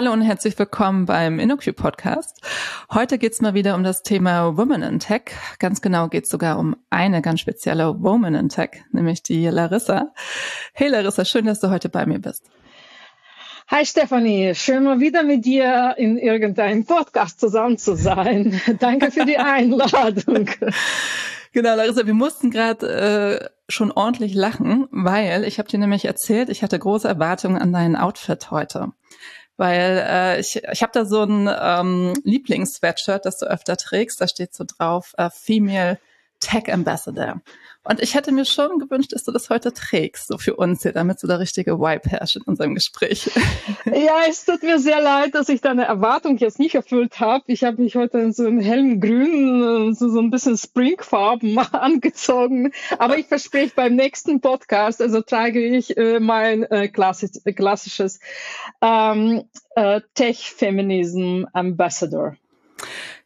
Hallo und herzlich willkommen beim InnoQ Podcast. Heute geht's mal wieder um das Thema Women in Tech. Ganz genau geht's sogar um eine ganz spezielle Woman in Tech, nämlich die Larissa. Hey Larissa, schön, dass du heute bei mir bist. Hi Stefanie, schön mal wieder mit dir in irgendeinem Podcast zusammen zu sein. Danke für die Einladung. Genau, Larissa, wir mussten gerade äh, schon ordentlich lachen, weil ich habe dir nämlich erzählt, ich hatte große Erwartungen an dein Outfit heute weil äh, ich, ich habe da so ein ähm, Lieblings-Sweatshirt, das du öfter trägst. Da steht so drauf, äh, Female Tech Ambassador. Und ich hätte mir schon gewünscht, dass du das heute trägst, so für uns hier, damit so der richtige Vibe herrscht in unserem Gespräch. Ja, es tut mir sehr leid, dass ich deine Erwartung jetzt nicht erfüllt habe. Ich habe mich heute in so einem hellen Grün, so, so ein bisschen Springfarben angezogen. Aber ich verspreche beim nächsten Podcast, also trage ich äh, mein äh, klassisch, klassisches ähm, äh, Tech-Feminism Ambassador.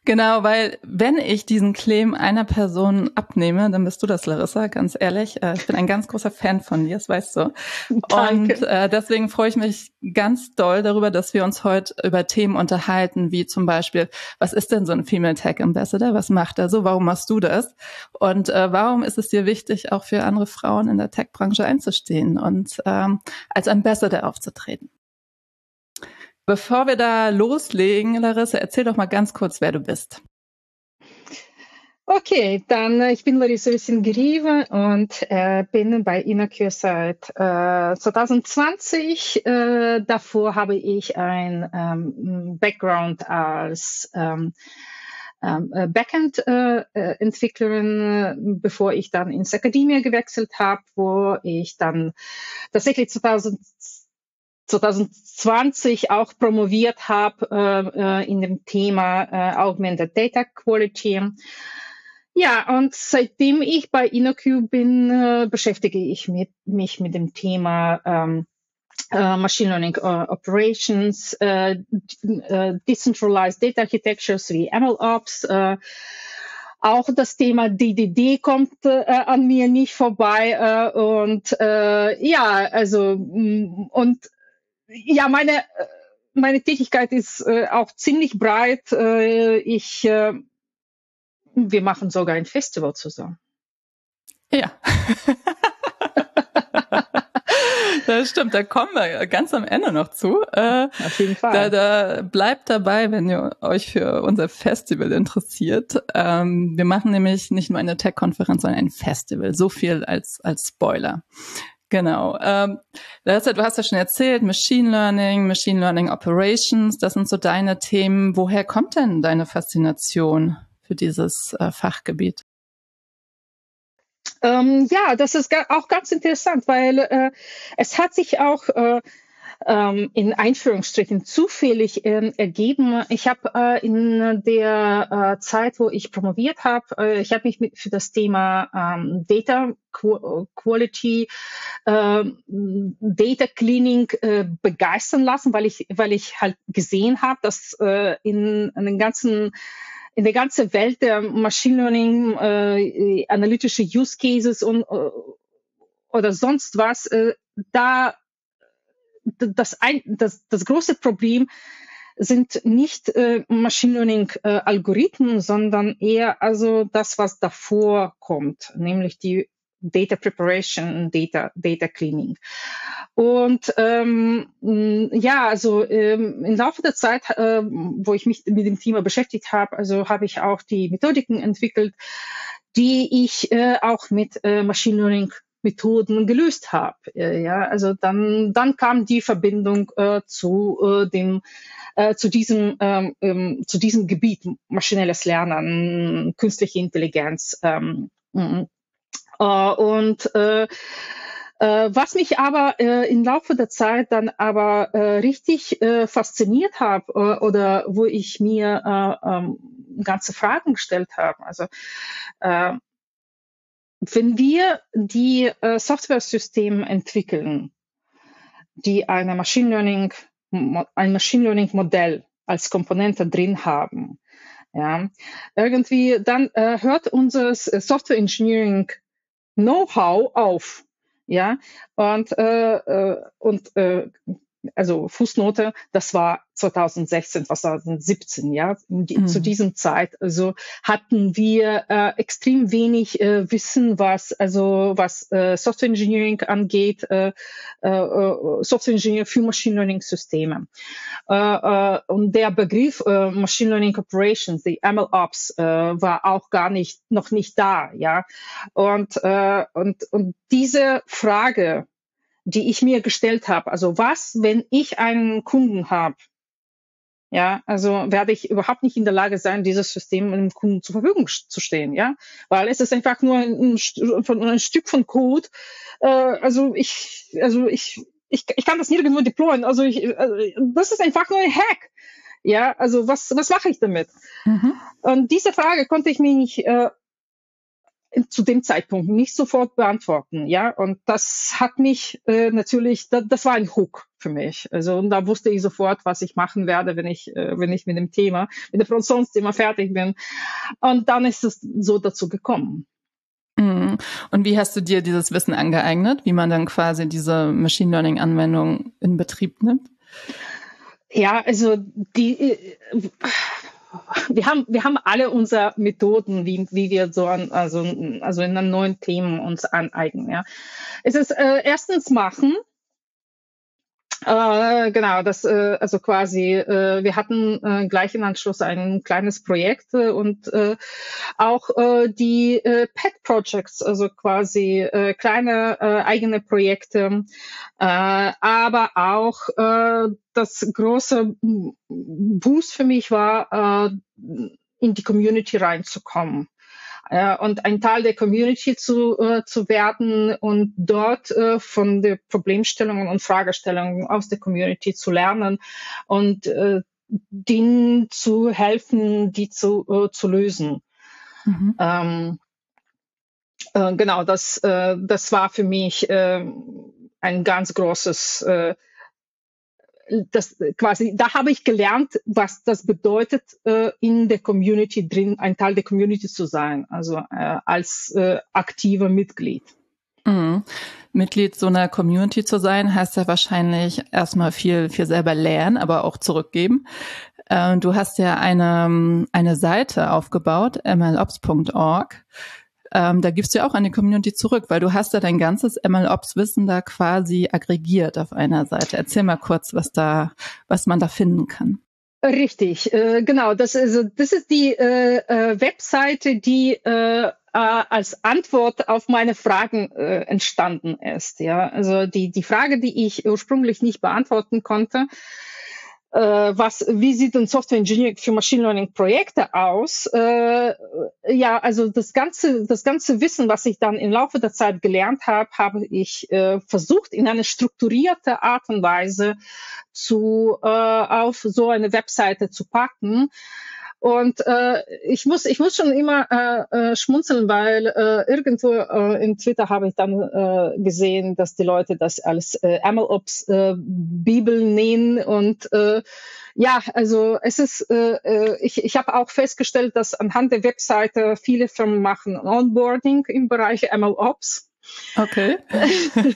Genau, weil wenn ich diesen Claim einer Person abnehme, dann bist du das, Larissa, ganz ehrlich. Äh, ich bin ein ganz großer Fan von dir, das weißt du. Danke. Und äh, deswegen freue ich mich ganz doll darüber, dass wir uns heute über Themen unterhalten, wie zum Beispiel, was ist denn so ein Female Tech Ambassador? Was macht er so? Warum machst du das? Und äh, warum ist es dir wichtig, auch für andere Frauen in der Tech-Branche einzustehen und ähm, als Ambassador aufzutreten? Bevor wir da loslegen, Larissa, erzähl doch mal ganz kurz, wer du bist. Okay, dann äh, ich bin Larissa Wissingerive und äh, bin bei InnoQ seit äh, 2020. Äh, davor habe ich ein ähm, Background als ähm, ähm äh, Backend-Entwicklerin, äh, bevor ich dann ins Akademie gewechselt habe, wo ich dann tatsächlich 2020 2020 auch promoviert habe äh, äh, in dem Thema äh, Augmented Data Quality. Ja, und seitdem ich bei InnoQ bin, äh, beschäftige ich mit, mich mit dem Thema ähm, äh, Machine Learning uh, Operations, äh, äh, Decentralized Data Architectures wie MLOps. Äh, auch das Thema DDD kommt äh, an mir nicht vorbei. Äh, und äh, ja, also mm, und ja, meine, äh, meine Tätigkeit ist äh, auch ziemlich breit. Äh, ich, äh, wir machen sogar ein Festival zusammen. Ja. das stimmt, da kommen wir ganz am Ende noch zu. Äh, Auf jeden Fall. Da, da bleibt dabei, wenn ihr euch für unser Festival interessiert. Ähm, wir machen nämlich nicht nur eine Tech-Konferenz, sondern ein Festival. So viel als, als Spoiler. Genau. Ähm, du hast ja schon erzählt, Machine Learning, Machine Learning Operations, das sind so deine Themen. Woher kommt denn deine Faszination für dieses äh, Fachgebiet? Ähm, ja, das ist auch ganz interessant, weil äh, es hat sich auch äh, ähm, in Einführungsstrichen zufällig ähm, ergeben. Ich habe äh, in der äh, Zeit, wo ich promoviert habe, äh, ich habe mich mit, für das Thema ähm, Data Quality, äh, Data Cleaning äh, begeistern lassen, weil ich, weil ich halt gesehen habe, dass äh, in, in den ganzen in der ganzen Welt der Machine Learning, äh, analytische Use Cases und äh, oder sonst was, äh, da das, ein, das, das große Problem sind nicht äh, Machine Learning äh, Algorithmen, sondern eher also das, was davor kommt, nämlich die Data Preparation, Data, Data Cleaning. Und ähm, ja, also ähm, im Laufe der Zeit, äh, wo ich mich mit dem Thema beschäftigt habe, also habe ich auch die Methodiken entwickelt, die ich äh, auch mit äh, Machine Learning Methoden gelöst habe. Äh, ja, also dann, dann kam die Verbindung äh, zu äh, dem äh, zu diesem ähm, ähm, zu diesem Gebiet maschinelles Lernen, künstliche Intelligenz ähm, mm, äh, und äh, was mich aber äh, im Laufe der Zeit dann aber äh, richtig äh, fasziniert habe äh, oder wo ich mir äh, ähm, ganze Fragen gestellt habe. Also äh, wenn wir die äh, Software-Systeme entwickeln, die eine Machine Learning, ein Machine Learning Modell als Komponente drin haben, ja, irgendwie dann äh, hört unser äh, Software Engineering Know-how auf, ja, und äh, äh, und äh, also Fußnote, das war 2016, 2017, ja, die, mhm. zu diesem Zeit. Also hatten wir äh, extrem wenig äh, Wissen, was also was äh, Software Engineering angeht, äh, äh, äh Software Engineering für Machine Learning Systeme. Äh, äh, und der Begriff äh, Machine Learning Operations, die ML Ops, äh, war auch gar nicht noch nicht da, ja. Und äh, und und diese Frage die ich mir gestellt habe. Also was, wenn ich einen Kunden habe? Ja, also werde ich überhaupt nicht in der Lage sein, dieses System einem Kunden zur Verfügung zu stehen, ja, weil es ist einfach nur ein, ein, ein Stück von Code. Äh, also ich, also ich, ich, ich kann das nirgendwo deployen. Also ich, also das ist einfach nur ein Hack. Ja, also was, was mache ich damit? Mhm. Und diese Frage konnte ich mir nicht äh, zu dem Zeitpunkt nicht sofort beantworten. Ja, und das hat mich äh, natürlich, da, das war ein Hook für mich. Also und da wusste ich sofort, was ich machen werde, wenn ich, äh, wenn ich mit dem Thema, mit dem Produktionsthema fertig bin. Und dann ist es so dazu gekommen. Mhm. Und wie hast du dir dieses Wissen angeeignet, wie man dann quasi diese Machine Learning Anwendung in Betrieb nimmt? Ja, also die, äh, wir haben, wir haben alle unsere Methoden, wie, wie wir so an, also, also in neuen Themen uns aneignen, ja. Es ist äh, erstens machen, äh, genau, das äh, also quasi, äh, wir hatten äh, gleich im Anschluss ein kleines Projekt äh, und äh, auch äh, die äh, Pet Projects, also quasi äh, kleine äh, eigene Projekte, äh, aber auch äh, das große Boost für mich war, äh, in die Community reinzukommen äh, und ein Teil der Community zu, äh, zu werden und dort äh, von den Problemstellungen und Fragestellungen aus der Community zu lernen und äh, denen zu helfen, die zu, äh, zu lösen. Mhm. Ähm, äh, genau, das, äh, das war für mich äh, ein ganz großes äh, das quasi, da habe ich gelernt, was das bedeutet, äh, in der Community drin, ein Teil der Community zu sein, also äh, als äh, aktiver Mitglied. Mhm. Mitglied so einer Community zu sein, heißt ja wahrscheinlich erstmal viel, viel selber lernen, aber auch zurückgeben. Äh, du hast ja eine, eine Seite aufgebaut, mlops.org ähm, da gibst du ja auch an die Community zurück, weil du hast ja dein ganzes MLOps-Wissen da quasi aggregiert auf einer Seite. Erzähl mal kurz, was da, was man da finden kann. Richtig, äh, genau. Das ist, das ist die äh, äh, Webseite, die äh, äh als Antwort auf meine Fragen äh, entstanden ist. Ja, also die die Frage, die ich ursprünglich nicht beantworten konnte, was, wie sieht denn Software Engineering für Machine Learning Projekte aus? Äh, ja, also das ganze, das ganze Wissen, was ich dann im Laufe der Zeit gelernt habe, habe ich äh, versucht in eine strukturierte Art und Weise zu äh, auf so eine Webseite zu packen. Und äh, ich muss ich muss schon immer äh, äh, schmunzeln, weil äh, irgendwo äh, in Twitter habe ich dann äh, gesehen, dass die Leute das als äh, MLOps äh, Bibel nehmen und äh, ja, also es ist, äh, äh, ich, ich habe auch festgestellt, dass anhand der Webseite viele Firmen machen Onboarding im Bereich MLOps. Okay.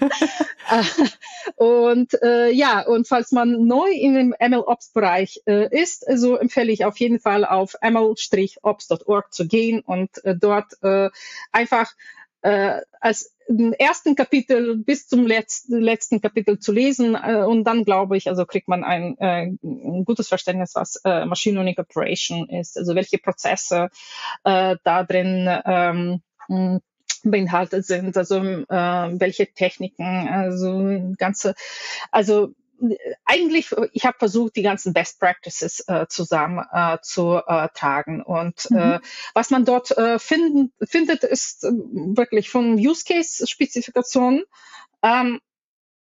und äh, ja, und falls man neu in dem ML-Ops-Bereich äh, ist, so empfehle ich auf jeden Fall auf ml-ops.org zu gehen und äh, dort äh, einfach äh, als ersten Kapitel bis zum letzten, letzten Kapitel zu lesen äh, und dann glaube ich, also kriegt man ein, äh, ein gutes Verständnis, was äh, Machine Learning Operation ist, also welche Prozesse äh, da drin ähm, beinhaltet sind, also äh, welche Techniken, also ganze, also eigentlich, ich habe versucht, die ganzen Best Practices äh, zusammen äh, zu äh, tragen. Und mhm. äh, was man dort äh, finden, findet, ist äh, wirklich von Use Case Spezifikationen ähm,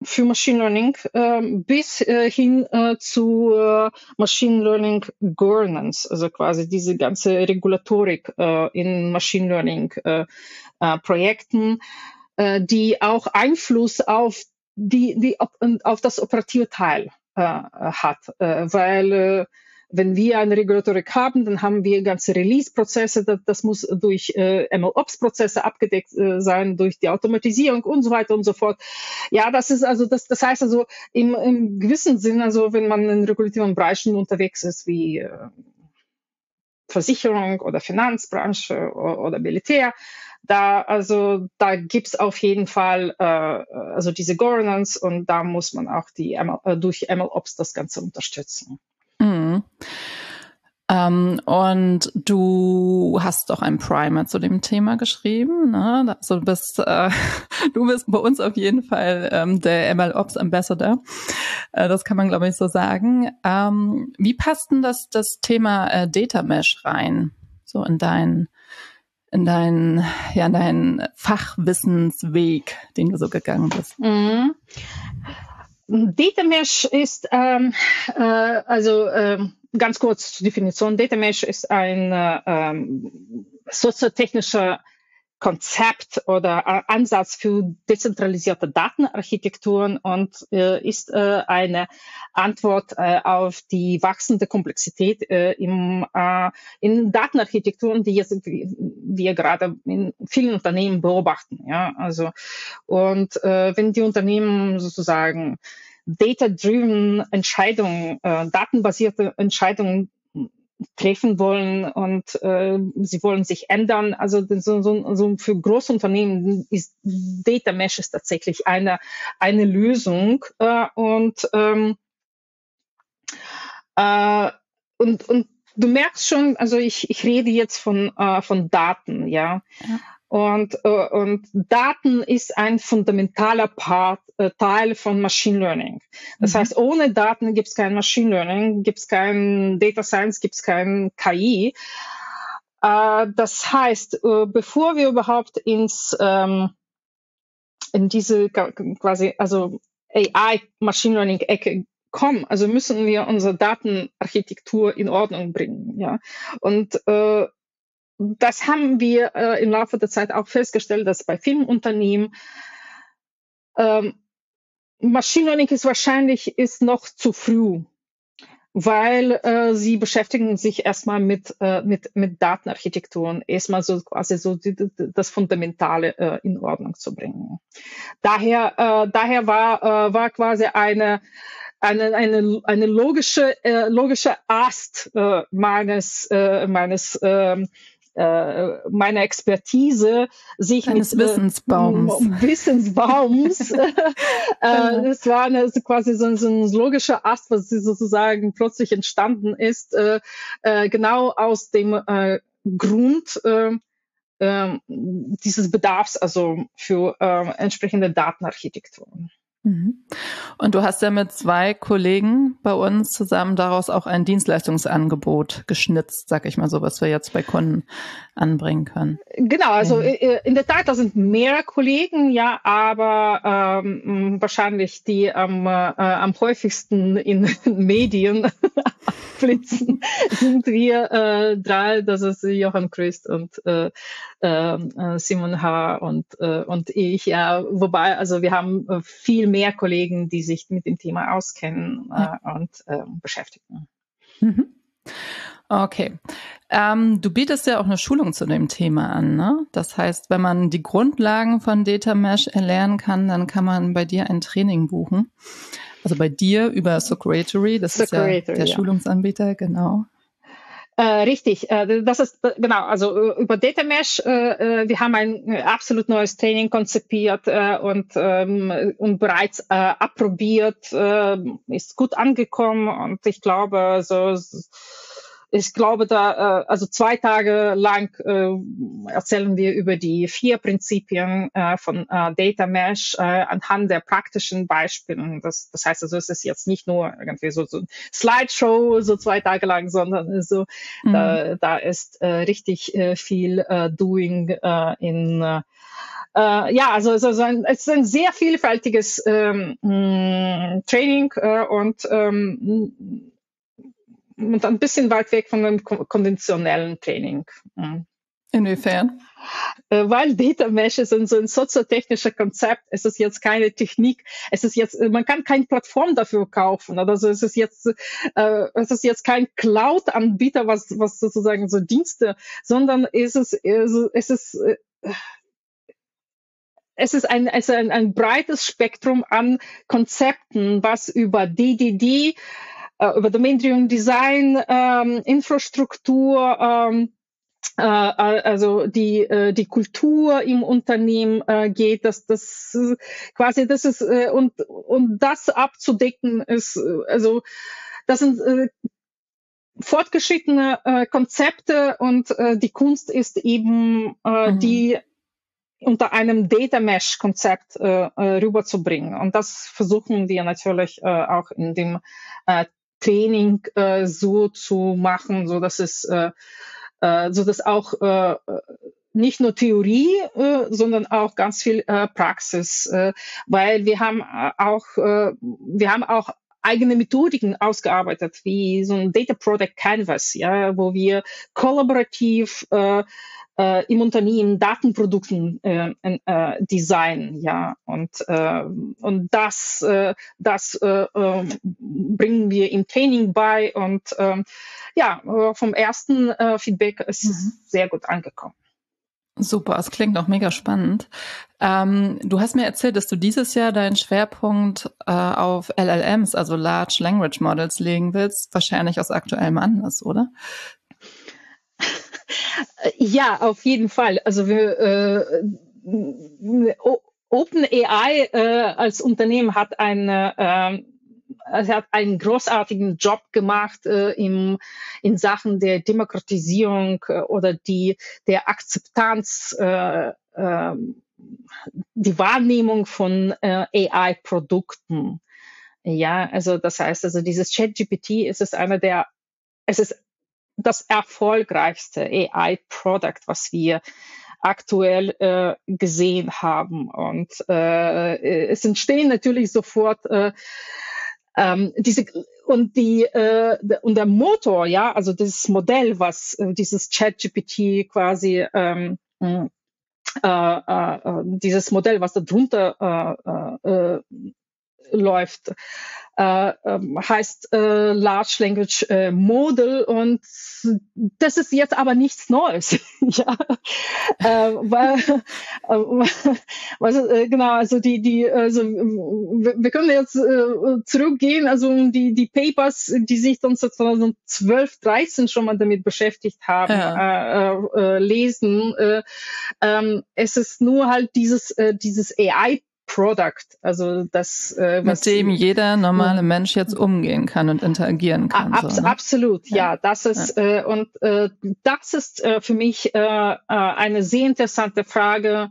für Machine Learning äh, bis äh, hin äh, zu äh, Machine Learning Governance, also quasi diese ganze Regulatorik äh, in Machine Learning äh, Projekten, die auch Einfluss auf die, die auf das operative Teil hat, weil wenn wir eine Regulatorik haben, dann haben wir ganze Release-Prozesse, das, das, muss durch äh, MLOps-Prozesse abgedeckt äh, sein, durch die Automatisierung und so weiter und so fort. Ja, das ist also, das, das heißt also im, im gewissen Sinn, also wenn man in regulativen Bereichen unterwegs ist, wie äh, Versicherung oder Finanzbranche oder, Militär, da also da gibt's auf jeden Fall äh, also diese Governance und da muss man auch die ML, äh, durch MLOps das Ganze unterstützen. Ähm, und du hast doch ein Primer zu dem Thema geschrieben. Ne? Also du bist, äh, du bist bei uns auf jeden Fall ähm, der MLOps Ambassador. Äh, das kann man, glaube ich, so sagen. Ähm, wie passt denn das, das Thema äh, Data Mesh rein? So in dein in deinen, ja, in deinen Fachwissensweg, den du so gegangen bist? Mhm. Data Mesh ist, ähm, äh, also ähm, ganz kurz zur Definition. Data Mesh ist ein äh, ähm, soziotechnischer Konzept oder Ansatz für dezentralisierte Datenarchitekturen und äh, ist äh, eine Antwort äh, auf die wachsende Komplexität äh, im, äh, in Datenarchitekturen, die jetzt wir gerade in vielen Unternehmen beobachten. Ja, also und äh, wenn die Unternehmen sozusagen data-driven Entscheidungen, äh, datenbasierte Entscheidungen treffen wollen und äh, sie wollen sich ändern. Also so, so, so für Großunternehmen ist Data Mesh ist tatsächlich eine eine Lösung äh, und ähm, äh, und und du merkst schon, also ich ich rede jetzt von äh, von Daten, ja. ja. Und, äh, und Daten ist ein fundamentaler Part, äh, Teil von Machine Learning. Das mhm. heißt, ohne Daten gibt es kein Machine Learning, gibt es kein Data Science, gibt es kein KI. Äh, das heißt, äh, bevor wir überhaupt ins ähm, in diese quasi also AI Machine Learning Ecke kommen, also müssen wir unsere Datenarchitektur in Ordnung bringen, ja. Und äh, das haben wir äh, im Laufe der Zeit auch festgestellt, dass bei vielen Unternehmen ähm, Machine Learning ist wahrscheinlich ist noch zu früh, weil äh, sie beschäftigen sich erstmal mit äh, mit mit Datenarchitekturen, erstmal so quasi so die, die, das Fundamentale äh, in Ordnung zu bringen. Daher äh, daher war äh, war quasi eine eine, eine, eine logische, äh, logische Ast äh, meines, äh, meines ähm, äh, meiner Expertise sich Eines mit Wissensbaums, äh, Wissensbaums. äh, das war eine, quasi so, so, ein logischer Ast, was sozusagen plötzlich entstanden ist, äh, äh, genau aus dem äh, Grund äh, äh, dieses Bedarfs, also für äh, entsprechende Datenarchitekturen. Mhm. Und du hast ja mit zwei Kollegen bei uns zusammen daraus auch ein Dienstleistungsangebot geschnitzt, sag ich mal so, was wir jetzt bei Kunden anbringen können. Genau, also mhm. in der Tat, da sind mehr Kollegen, ja, aber ähm, wahrscheinlich die am, äh, am häufigsten in Medien flitzen, sind wir äh, drei, das ist Johann Christ und äh, ähm, äh, Simon H. und, äh, und ich, ja, wobei, also wir haben äh, viel mehr Kollegen, die sich mit dem Thema auskennen äh, und äh, beschäftigen. Mhm. Okay. Ähm, du bietest ja auch eine Schulung zu dem Thema an, ne? Das heißt, wenn man die Grundlagen von Data Mesh erlernen kann, dann kann man bei dir ein Training buchen. Also bei dir über Socratory, das Socratory, ist ja der ja. Schulungsanbieter, genau. Äh, richtig, äh, das ist äh, genau, also äh, über Data Mesh, äh, äh, wir haben ein absolut neues Training konzipiert und, ähm, und bereits approbiert, ist gut angekommen und ich glaube, so ich glaube, da, äh, also zwei Tage lang äh, erzählen wir über die vier Prinzipien äh, von äh, Data Mesh äh, anhand der praktischen Beispiele. Das, das heißt also, es ist jetzt nicht nur irgendwie so, so ein Slideshow so zwei Tage lang, sondern so, mhm. da, da ist äh, richtig äh, viel äh, Doing äh, in äh, äh, ja, also, also ein, es ist ein sehr vielfältiges ähm, Training äh, und ähm, und ein bisschen weit weg von dem konventionellen Training. Mhm. Inwiefern? Äh, weil Data Mesh ist so ein soziotechnischer Konzept. Es ist jetzt keine Technik. Es ist jetzt, man kann keine Plattform dafür kaufen. Oder so. Es ist jetzt, äh, es ist jetzt kein Cloud-Anbieter, was, was sozusagen so Dienste, sondern es ist, es ist, äh, es ist ein, es ist ein, ein breites Spektrum an Konzepten, was über DDD, äh, über Domain-Driven Design, ähm, Infrastruktur, ähm, äh, also die äh, die Kultur im Unternehmen äh, geht, dass das quasi das ist äh, und und das abzudecken ist äh, also das sind äh, fortgeschrittene äh, Konzepte und äh, die Kunst ist eben äh, mhm. die unter einem Data Mesh Konzept äh, äh, rüberzubringen und das versuchen wir natürlich äh, auch in dem äh, Training äh, so zu machen, so dass es äh, äh, so dass auch äh, nicht nur Theorie, äh, sondern auch ganz viel äh, Praxis, äh, weil wir haben äh, auch äh, wir haben auch eigene Methodiken ausgearbeitet, wie so ein Data Product Canvas, ja, wo wir kollaborativ äh, äh, im Unternehmen Datenprodukten äh, äh, designen, ja, und äh, und das äh, das äh, äh, bringen wir im Training bei und äh, ja, vom ersten äh, Feedback ist mhm. sehr gut angekommen. Super, es klingt auch mega spannend. Ähm, du hast mir erzählt, dass du dieses Jahr deinen Schwerpunkt äh, auf LLMs, also Large Language Models, legen willst, wahrscheinlich aus aktuellem Anlass, oder? Ja, auf jeden Fall. Also wir, äh, OpenAI äh, als Unternehmen hat eine er hat einen großartigen Job gemacht äh, im, in Sachen der Demokratisierung äh, oder die, der Akzeptanz, äh, äh, die Wahrnehmung von äh, AI-Produkten. Ja, also das heißt, also dieses ChatGPT ist es einer der, es ist das erfolgreichste AI-Product, was wir aktuell äh, gesehen haben. Und äh, es entstehen natürlich sofort äh, ähm, diese und die äh, und der Motor, ja, also das Modell, was äh, dieses ChatGPT quasi ähm, äh, äh, äh, dieses Modell, was da drunter äh, äh, läuft, äh, ähm, heißt äh, Large Language äh, Model und das ist jetzt aber nichts Neues. ja, äh, weil, äh, also, äh, genau, also die die also wir, wir können jetzt äh, zurückgehen, also die die Papers, die sich dann 2012, 13 schon mal damit beschäftigt haben, ja. äh, äh, lesen. Äh, ähm, es ist nur halt dieses äh, dieses AI Product, also das, äh, mit dem jeder normale Mensch jetzt umgehen kann und interagieren kann. Ab, so, ne? Absolut, ja. ja. Das ist ja. Äh, und äh, das ist äh, für mich äh, äh, eine sehr interessante Frage.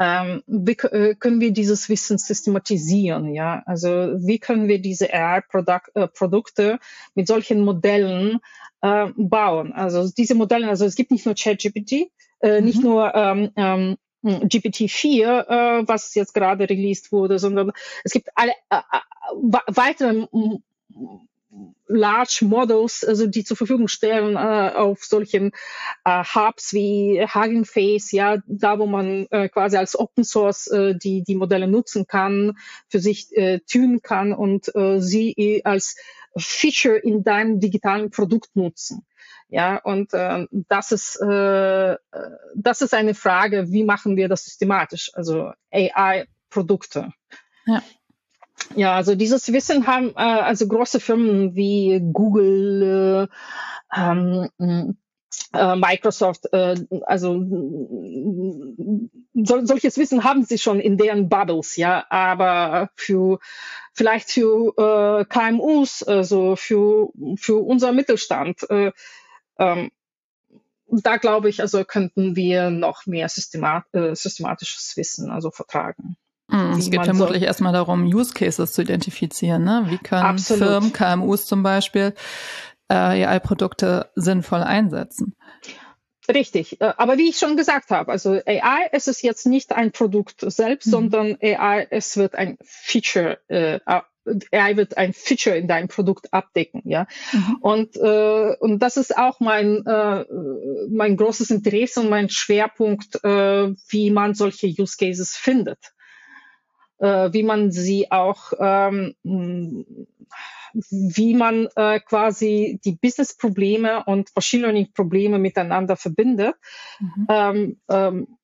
Ähm, wie äh, können wir dieses Wissen systematisieren? Ja, also wie können wir diese AI-Produkte äh, mit solchen Modellen äh, bauen? Also diese Modelle, also es gibt nicht nur ChatGPT, äh, mhm. nicht nur ähm, ähm, GPT-4, äh, was jetzt gerade released wurde, sondern es gibt alle äh, äh weitere Large Models, also die zur Verfügung stellen äh, auf solchen äh, Hubs wie Hugging Face, ja, da wo man äh, quasi als Open Source äh, die die Modelle nutzen kann, für sich äh, tunen kann und sie als Feature in deinem digitalen Produkt nutzen. Ja, und äh, das ist äh, das ist eine Frage, wie machen wir das systematisch? Also AI-Produkte. Ja. Ja, also dieses Wissen haben äh, also große Firmen wie Google, äh, ähm, äh, Microsoft, äh, also so, solches Wissen haben sie schon in deren Bubbles, ja, aber für vielleicht für äh, KMUs, also für für unser Mittelstand, äh, ähm, da glaube ich, also könnten wir noch mehr systemat äh, systematisches Wissen also vertragen. Mm, es geht vermutlich so erstmal darum, Use Cases zu identifizieren. Ne? Wie können Absolut. Firmen, KMUs zum Beispiel, äh, AI-Produkte sinnvoll einsetzen? Richtig, äh, aber wie ich schon gesagt habe, also AI es ist jetzt nicht ein Produkt selbst, mhm. sondern AI es wird ein Feature äh, AI wird ein Feature in deinem Produkt abdecken, ja. Mhm. Und äh, und das ist auch mein äh, mein großes Interesse und mein Schwerpunkt, äh, wie man solche Use Cases findet, äh, wie man sie auch ähm, wie man äh, quasi die Business-Probleme und Machine Learning-Probleme miteinander verbindet. Mhm. Ähm, ähm,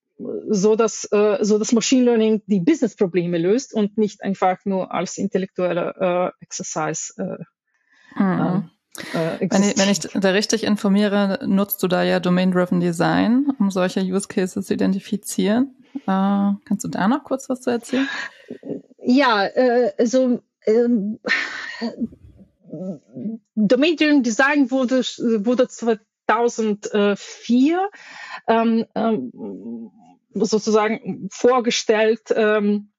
so dass, äh, so dass Machine Learning die Business-Probleme löst und nicht einfach nur als intellektuelle äh, Exercise. Äh, mhm. äh, wenn, ich, wenn ich da richtig informiere, nutzt du da ja Domain-Driven Design, um solche Use Cases zu identifizieren. Äh, kannst du da noch kurz was zu erzählen? Ja, äh, also ähm, Domain-Driven Design wurde, wurde 2004 ähm, ähm, sozusagen vorgestellt. Ähm,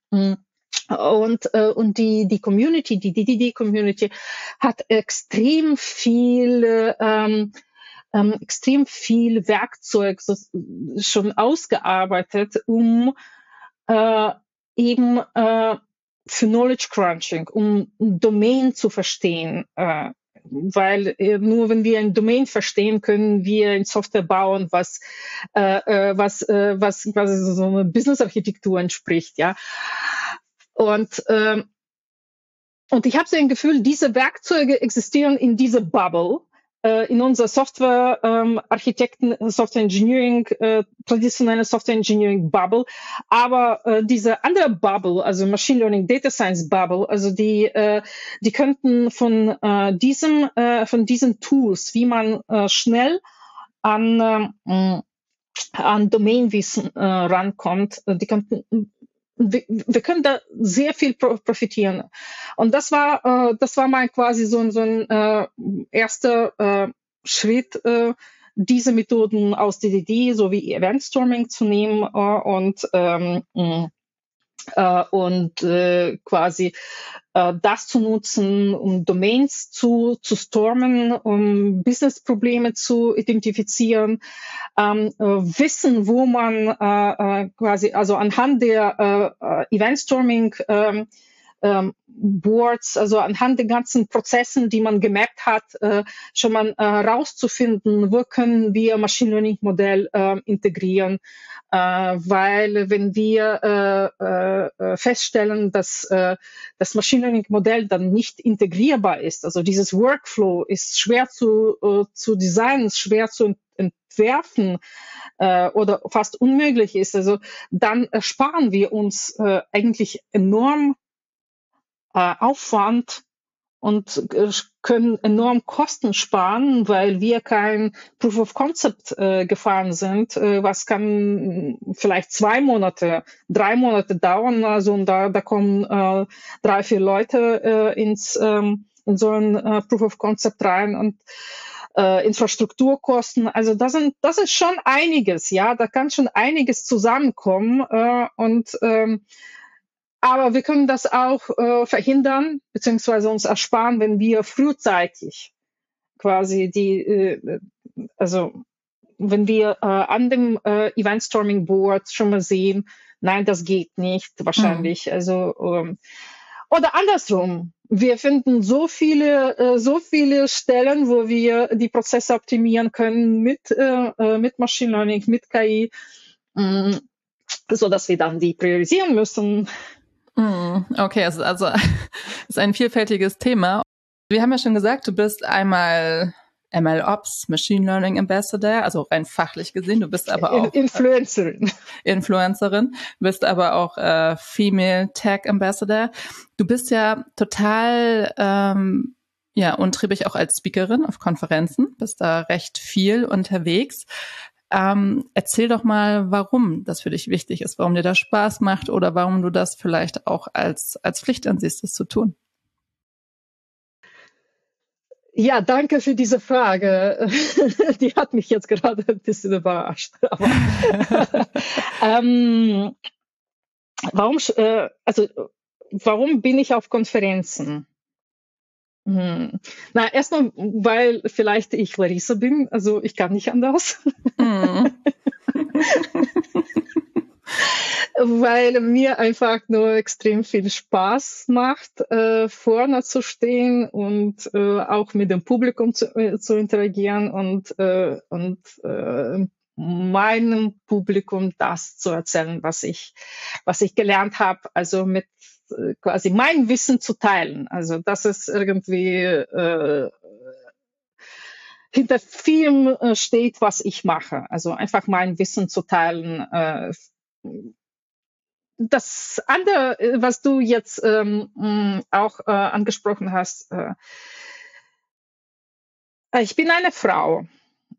und, äh, und die, die Community, die DDD-Community hat extrem viel, ähm, ähm, extrem viel Werkzeug so, schon ausgearbeitet, um äh, eben äh, für Knowledge Crunching, um Domain zu verstehen, äh, weil äh, nur wenn wir ein Domain verstehen, können wir in Software bauen, was äh, äh was äh, was quasi so eine Business-Architektur entspricht, ja. Und ähm, und ich habe so ein Gefühl, diese Werkzeuge existieren in dieser Bubble in unserer Software ähm, Architekten, Software Engineering, äh, traditionelle Software Engineering Bubble, aber äh, diese andere Bubble, also Machine Learning Data Science Bubble, also die äh, die könnten von äh, diesem äh, von diesen Tools, wie man äh, schnell an äh, an Domainwissen äh, rankommt, äh, die könnten wir, wir können da sehr viel profitieren. Und das war, äh, das war mal quasi so, so ein äh, erster äh, Schritt, äh, diese Methoden aus DDD sowie Event Storming zu nehmen äh, und ähm, äh, und äh, quasi äh, das zu nutzen, um Domains zu, zu stormen, um Business-Probleme zu identifizieren, ähm, äh, wissen, wo man äh, äh, quasi, also anhand der äh, äh Event-Storming ähm, ähm, Boards, also anhand der ganzen Prozessen, die man gemappt hat, äh, schon mal äh, rauszufinden, wo können wir Machine Learning Modell äh, integrieren, äh, weil wenn wir äh, äh, äh, feststellen, dass äh, das Machine Learning Modell dann nicht integrierbar ist, also dieses Workflow ist schwer zu, äh, zu designen, schwer zu entwerfen äh, oder fast unmöglich ist, also dann ersparen wir uns äh, eigentlich enorm äh, Aufwand und äh, können enorm Kosten sparen, weil wir kein Proof of Concept äh, gefahren sind. Äh, was kann vielleicht zwei Monate, drei Monate dauern. Also und da, da kommen äh, drei, vier Leute äh, ins ähm, in so ein äh, Proof of Concept rein und Infrastrukturkosten. Also das sind das ist schon einiges, ja. Da kann schon einiges zusammenkommen und ähm, aber wir können das auch äh, verhindern, beziehungsweise uns ersparen, wenn wir frühzeitig quasi die, äh, also wenn wir äh, an dem äh, Event Storming Board schon mal sehen, nein, das geht nicht, wahrscheinlich. Mhm. Also ähm, oder andersrum. Wir finden so viele, äh, so viele Stellen, wo wir die Prozesse optimieren können mit, äh, äh mit Machine Learning, mit KI, mh, mm, so dass wir dann die priorisieren müssen okay, also, also ist ein vielfältiges Thema. Wir haben ja schon gesagt, du bist einmal MLOps, Machine Learning Ambassador, also rein fachlich gesehen. Du bist aber auch Influencerin. Äh, Influencerin, bist aber auch äh, Female Tech Ambassador. Du bist ja total ähm, ja untriebig auch als Speakerin auf Konferenzen, bist da recht viel unterwegs. Ähm, erzähl doch mal, warum das für dich wichtig ist, warum dir das Spaß macht oder warum du das vielleicht auch als, als Pflicht ansiehst, das zu tun. Ja, danke für diese Frage. Die hat mich jetzt gerade ein bisschen überrascht. Ähm, warum, äh, also, warum bin ich auf Konferenzen? Hm. Na, erstmal, weil vielleicht ich Larissa bin, also ich kann nicht anders. Hm. weil mir einfach nur extrem viel Spaß macht, äh, vorne zu stehen und äh, auch mit dem Publikum zu, äh, zu interagieren und, äh, und äh, meinem Publikum das zu erzählen, was ich, was ich gelernt habe, also mit quasi mein Wissen zu teilen. Also das ist irgendwie äh, hinter vielem äh, steht, was ich mache. Also einfach mein Wissen zu teilen. Äh, das andere, äh, was du jetzt ähm, auch äh, angesprochen hast, äh, ich bin eine Frau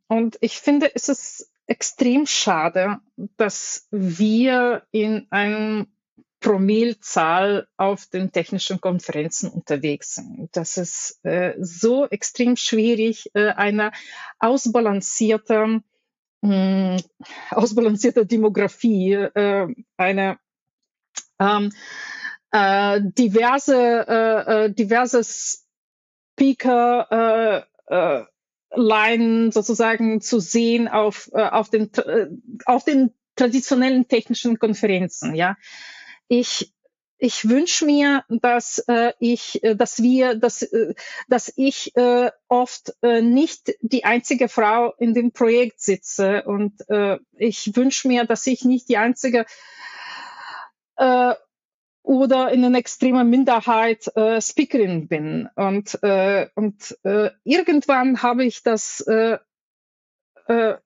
und ich finde, es ist extrem schade, dass wir in einem Promillzahl auf den technischen Konferenzen unterwegs sind. Das ist äh, so extrem schwierig, äh, eine ausbalancierte, mh, hm, ausbalancierte Demografie, äh, eine ähm, äh, diverse, äh, äh diverse Speaker Line sozusagen zu sehen auf, auf, den, auf den traditionellen technischen Konferenzen. Ja, ich ich wünsche mir, dass äh, ich, äh, dass wir, dass, äh, dass ich äh, oft äh, nicht die einzige Frau in dem Projekt sitze und äh, ich wünsche mir, dass ich nicht die einzige äh, oder in einer extremen Minderheit äh, Speakerin bin. Und, äh, und äh, irgendwann habe ich das äh, äh,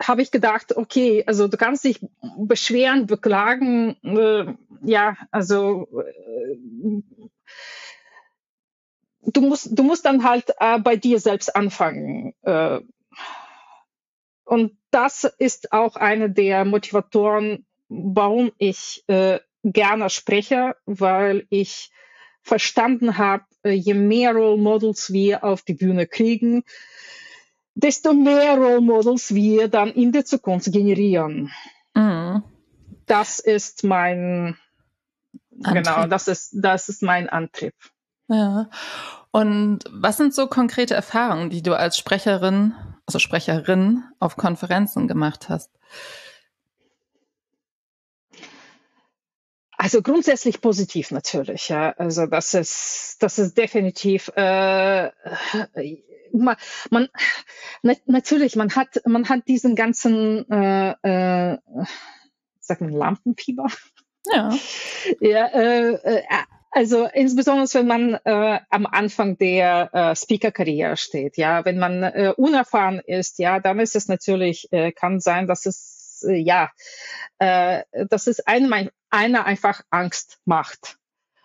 habe ich gedacht, okay, also du kannst dich beschweren, beklagen, äh, ja, also äh, du musst, du musst dann halt äh, bei dir selbst anfangen. Äh, und das ist auch eine der Motivatoren, warum ich äh, gerne spreche, weil ich verstanden habe, äh, je mehr Role Models wir auf die Bühne kriegen, desto mehr Role Models wir dann in der Zukunft generieren. Mhm. Das ist mein, Antrieb. genau, das ist, das ist mein Antrieb. Ja. Und was sind so konkrete Erfahrungen, die du als Sprecherin, also Sprecherin auf Konferenzen gemacht hast? Also grundsätzlich positiv natürlich, ja. Also das ist, das ist definitiv äh, man, man na, natürlich, man hat, man hat diesen ganzen, äh, äh, sagt man Lampenfieber. Ja. ja äh, äh, also insbesondere wenn man äh, am Anfang der äh, Speaker-Karriere steht, ja, wenn man äh, unerfahren ist, ja, dann ist es natürlich, äh, kann sein, dass es äh, ja, äh, dass es einem, einer einfach Angst macht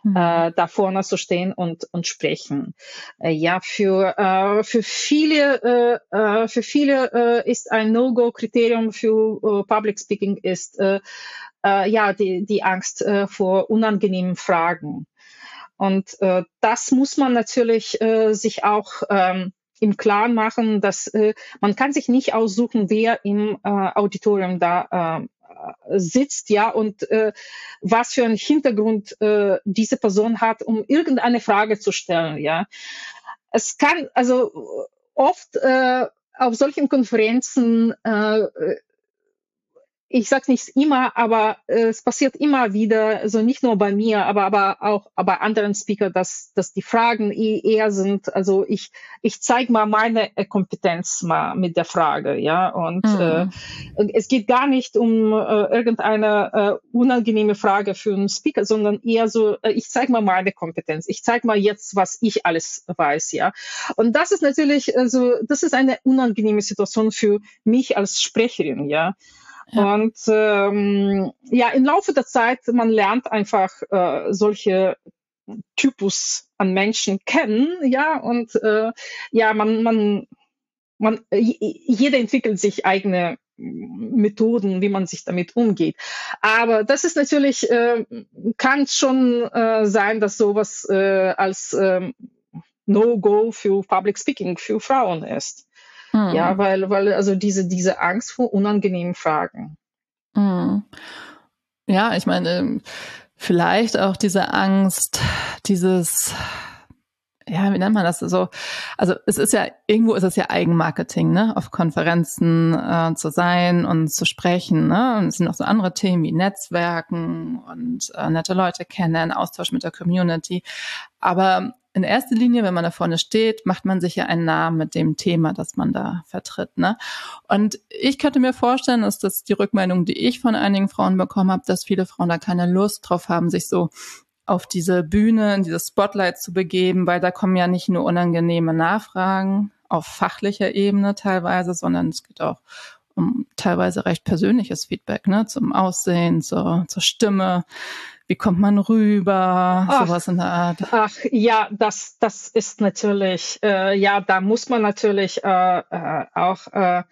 mhm. äh, da vorne zu stehen und, und sprechen. Äh, ja, für, äh, für viele, äh, äh, für viele äh, ist ein No-Go-Kriterium für äh, Public Speaking ist äh, äh, ja die, die Angst äh, vor unangenehmen Fragen. Und äh, das muss man natürlich äh, sich auch ähm, im Klaren machen, dass äh, man kann sich nicht aussuchen, wer im äh, Auditorium da äh, sitzt, ja, und äh, was für einen Hintergrund äh, diese Person hat, um irgendeine Frage zu stellen, ja. Es kann, also oft äh, auf solchen Konferenzen äh, ich sage nicht immer, aber äh, es passiert immer wieder, also nicht nur bei mir, aber aber auch bei anderen Speaker, dass dass die Fragen eh eher sind. Also ich ich zeige mal meine äh, Kompetenz mal mit der Frage, ja. Und mhm. äh, es geht gar nicht um äh, irgendeine äh, unangenehme Frage für einen Speaker, sondern eher so, äh, ich zeige mal meine Kompetenz. Ich zeige mal jetzt, was ich alles weiß, ja. Und das ist natürlich, also das ist eine unangenehme Situation für mich als Sprecherin, ja. Und ähm, ja, im Laufe der Zeit, man lernt einfach äh, solche Typus an Menschen kennen, ja, und äh, ja, man, man, man, jeder entwickelt sich eigene Methoden, wie man sich damit umgeht. Aber das ist natürlich, äh, kann schon äh, sein, dass sowas äh, als äh, No-Go für Public Speaking für Frauen ist. Mhm. Ja, weil, weil also diese, diese Angst vor unangenehmen Fragen. Mhm. Ja, ich meine, vielleicht auch diese Angst, dieses ja, wie nennt man das so? Also es ist ja, irgendwo ist es ja Eigenmarketing, ne? Auf Konferenzen äh, zu sein und zu sprechen, ne? Und es sind auch so andere Themen wie Netzwerken und äh, nette Leute kennen, Austausch mit der Community. Aber in erster Linie, wenn man da vorne steht, macht man sich ja einen Namen mit dem Thema, das man da vertritt. Ne? Und ich könnte mir vorstellen, dass das die Rückmeldung, die ich von einigen Frauen bekommen habe, dass viele Frauen da keine Lust drauf haben, sich so auf diese Bühne, in dieses Spotlight zu begeben, weil da kommen ja nicht nur unangenehme Nachfragen auf fachlicher Ebene teilweise, sondern es geht auch um teilweise recht persönliches Feedback, ne, zum Aussehen, zur, zur Stimme. Wie kommt man rüber? Ach, sowas in der Art. Ach ja, das, das ist natürlich, äh, ja, da muss man natürlich äh, äh, auch äh,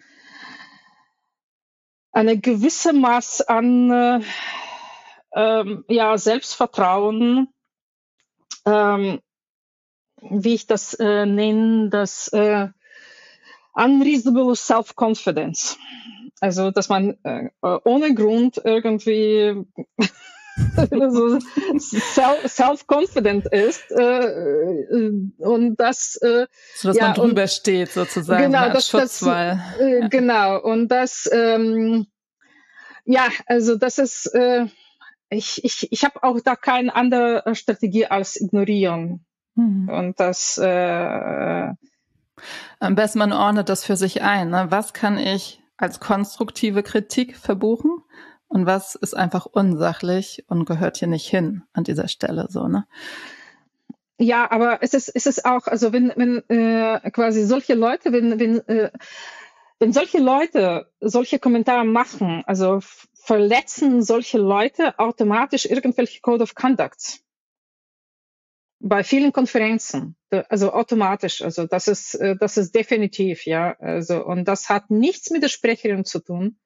eine gewisse Maß an äh, ähm, ja, Selbstvertrauen, ähm, wie ich das äh, nenne, das unreasonable self-confidence. Also, dass man ohne Grund irgendwie so self-confident ist äh, und das äh, so dass ja, man drüber und, steht sozusagen genau das, Schutzwall. Das, äh, genau und das ähm, ja also das ist äh, ich, ich, ich habe auch da keine andere Strategie als ignorieren. Mhm. Und das äh, am besten man ordnet das für sich ein. Ne? Was kann ich als konstruktive Kritik verbuchen und was ist einfach unsachlich und gehört hier nicht hin an dieser Stelle so, ne? Ja, aber es ist, es ist auch, also wenn, wenn äh, quasi solche Leute, wenn, wenn, äh, wenn solche Leute solche Kommentare machen, also verletzen solche Leute automatisch irgendwelche Code of Conduct. Bei vielen Konferenzen, also automatisch, also das ist, äh, das ist definitiv, ja, also, und das hat nichts mit der Sprecherin zu tun.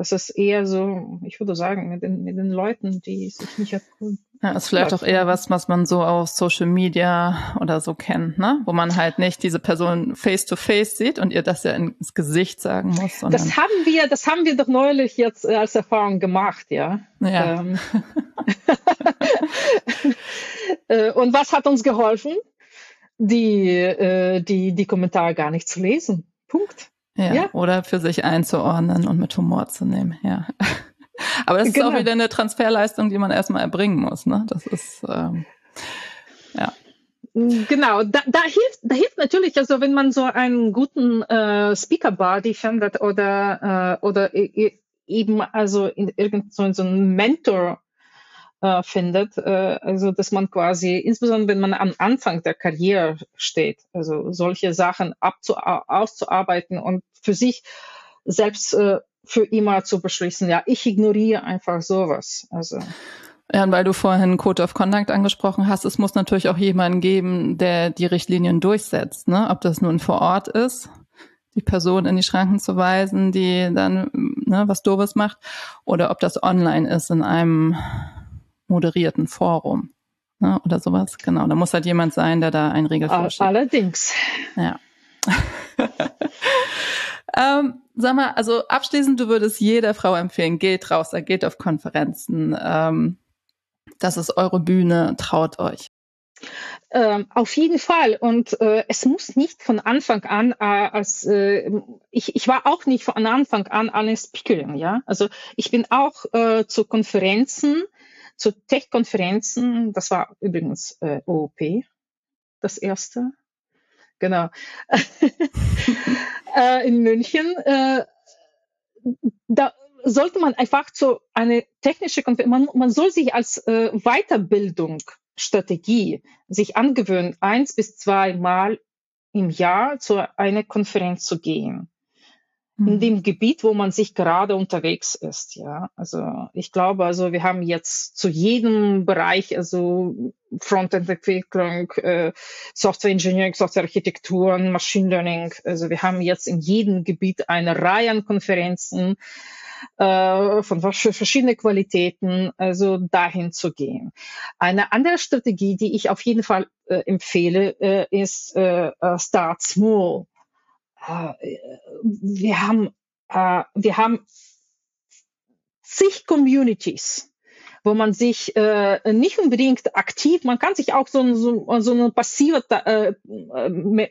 Das ist eher so, ich würde sagen, mit den, mit den Leuten, die sich nicht ja, ist vielleicht auch eher was, was man so auf Social Media oder so kennt, ne? Wo man halt nicht diese Person face to face sieht und ihr das ja ins Gesicht sagen muss. Das haben wir, das haben wir doch neulich jetzt äh, als Erfahrung gemacht, ja. Ja. Ähm. Äh, und was hat uns geholfen? Die, äh, die, die Kommentare gar nicht zu lesen. Punkt. Ja, ja. Oder für sich einzuordnen und mit Humor zu nehmen, ja. Aber das genau. ist auch genau. wieder eine Transferleistung, die man erstmal erbringen muss. Ne? Das ist ähm, ja. Genau, da, da hilft, da hilft natürlich, also wenn man so einen guten äh, Speaker Body findet oder äh, oder eben also in irgend so, so einen Mentor äh, findet, äh, also dass man quasi, insbesondere wenn man am Anfang der Karriere steht, also solche Sachen abzu auszuarbeiten und für sich selbst äh, für immer zu beschließen, ja, ich ignoriere einfach sowas. Also. Ja, und weil du vorhin Code of Conduct angesprochen hast, es muss natürlich auch jemanden geben, der die Richtlinien durchsetzt, ne? Ob das nun vor Ort ist, die Person in die Schranken zu weisen, die dann ne, was Doofes macht, oder ob das online ist in einem moderierten Forum ne, oder sowas. Genau, da muss halt jemand sein, der da ein Regel vorschlägt. Allerdings. Ja. Ähm, sag mal, also abschließend, du würdest jeder Frau empfehlen, geht raus, geht auf Konferenzen. Ähm, das ist eure Bühne, traut euch. Ähm, auf jeden Fall. Und äh, es muss nicht von Anfang an, äh, als äh, ich, ich war auch nicht von Anfang an eine Speakerin, ja. Also ich bin auch äh, zu Konferenzen, zu Tech-Konferenzen, das war übrigens äh, OOP, das erste, genau. äh, in München. Äh, da sollte man einfach so eine technische Konferenz, man, man soll sich als äh, Weiterbildung Strategie sich angewöhnen, eins bis zwei Mal im Jahr zu einer Konferenz zu gehen in mhm. dem Gebiet, wo man sich gerade unterwegs ist. Ja, also ich glaube, also wir haben jetzt zu jedem Bereich, also Frontend-Entwicklung, äh, Software Engineering, Software Architektur, Machine Learning. Also wir haben jetzt in jedem Gebiet eine Reihe an Konferenzen äh, von verschiedenen Qualitäten, also dahin zu gehen. Eine andere Strategie, die ich auf jeden Fall äh, empfehle, äh, ist äh, Start Small wir haben, äh, wir haben zig Communities, wo man sich äh, nicht unbedingt aktiv, man kann sich auch so, so, so eine passive äh, äh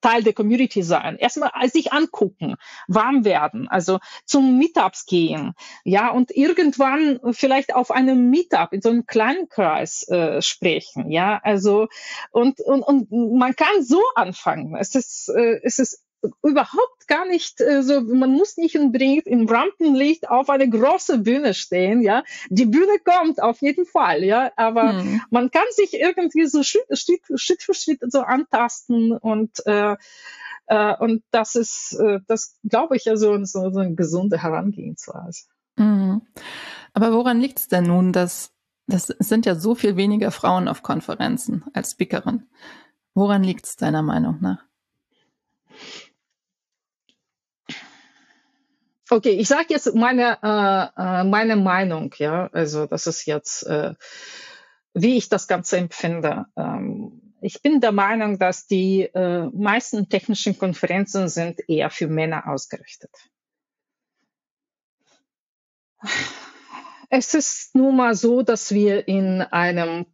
Teil der Community sein. Erstmal sich angucken, warm werden, also zum Meetups gehen, ja, und irgendwann vielleicht auf einem Meetup in so einem kleinen Kreis äh, sprechen, ja, also und, und, und man kann so anfangen. Es ist, äh, es ist überhaupt gar nicht äh, so, man muss nicht unbedingt im Rampenlicht auf eine große Bühne stehen, ja. Die Bühne kommt auf jeden Fall, ja, aber hm. man kann sich irgendwie so Schritt, Schritt für Schritt so antasten und äh, äh, und das ist, äh, das glaube ich, ja so, so, so eine gesunde Herangehensweise. Mhm. Aber woran liegt es denn nun, dass das sind ja so viel weniger Frauen auf Konferenzen als Speakerin? Woran liegt es deiner Meinung nach? Okay, ich sage jetzt meine, äh, äh, meine Meinung, ja. Also das ist jetzt, äh, wie ich das Ganze empfinde. Ähm, ich bin der Meinung, dass die äh, meisten technischen Konferenzen sind eher für Männer ausgerichtet. Es ist nun mal so, dass wir in einem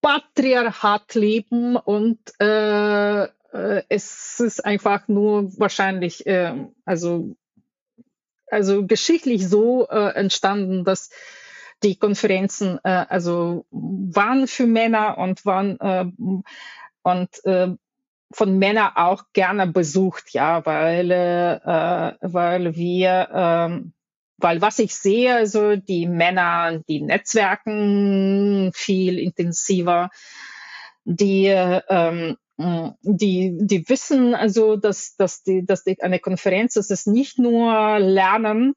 Patriarchat leben und äh, äh es ist einfach nur wahrscheinlich, äh, also also geschichtlich so äh, entstanden, dass die Konferenzen äh, also waren für Männer und waren äh, und äh, von Männern auch gerne besucht, ja, weil äh, weil wir äh, weil was ich sehe, also die Männer, die Netzwerken viel intensiver, die ähm, die, die wissen also, dass, dass, die, dass die, eine Konferenz, es ist nicht nur Lernen,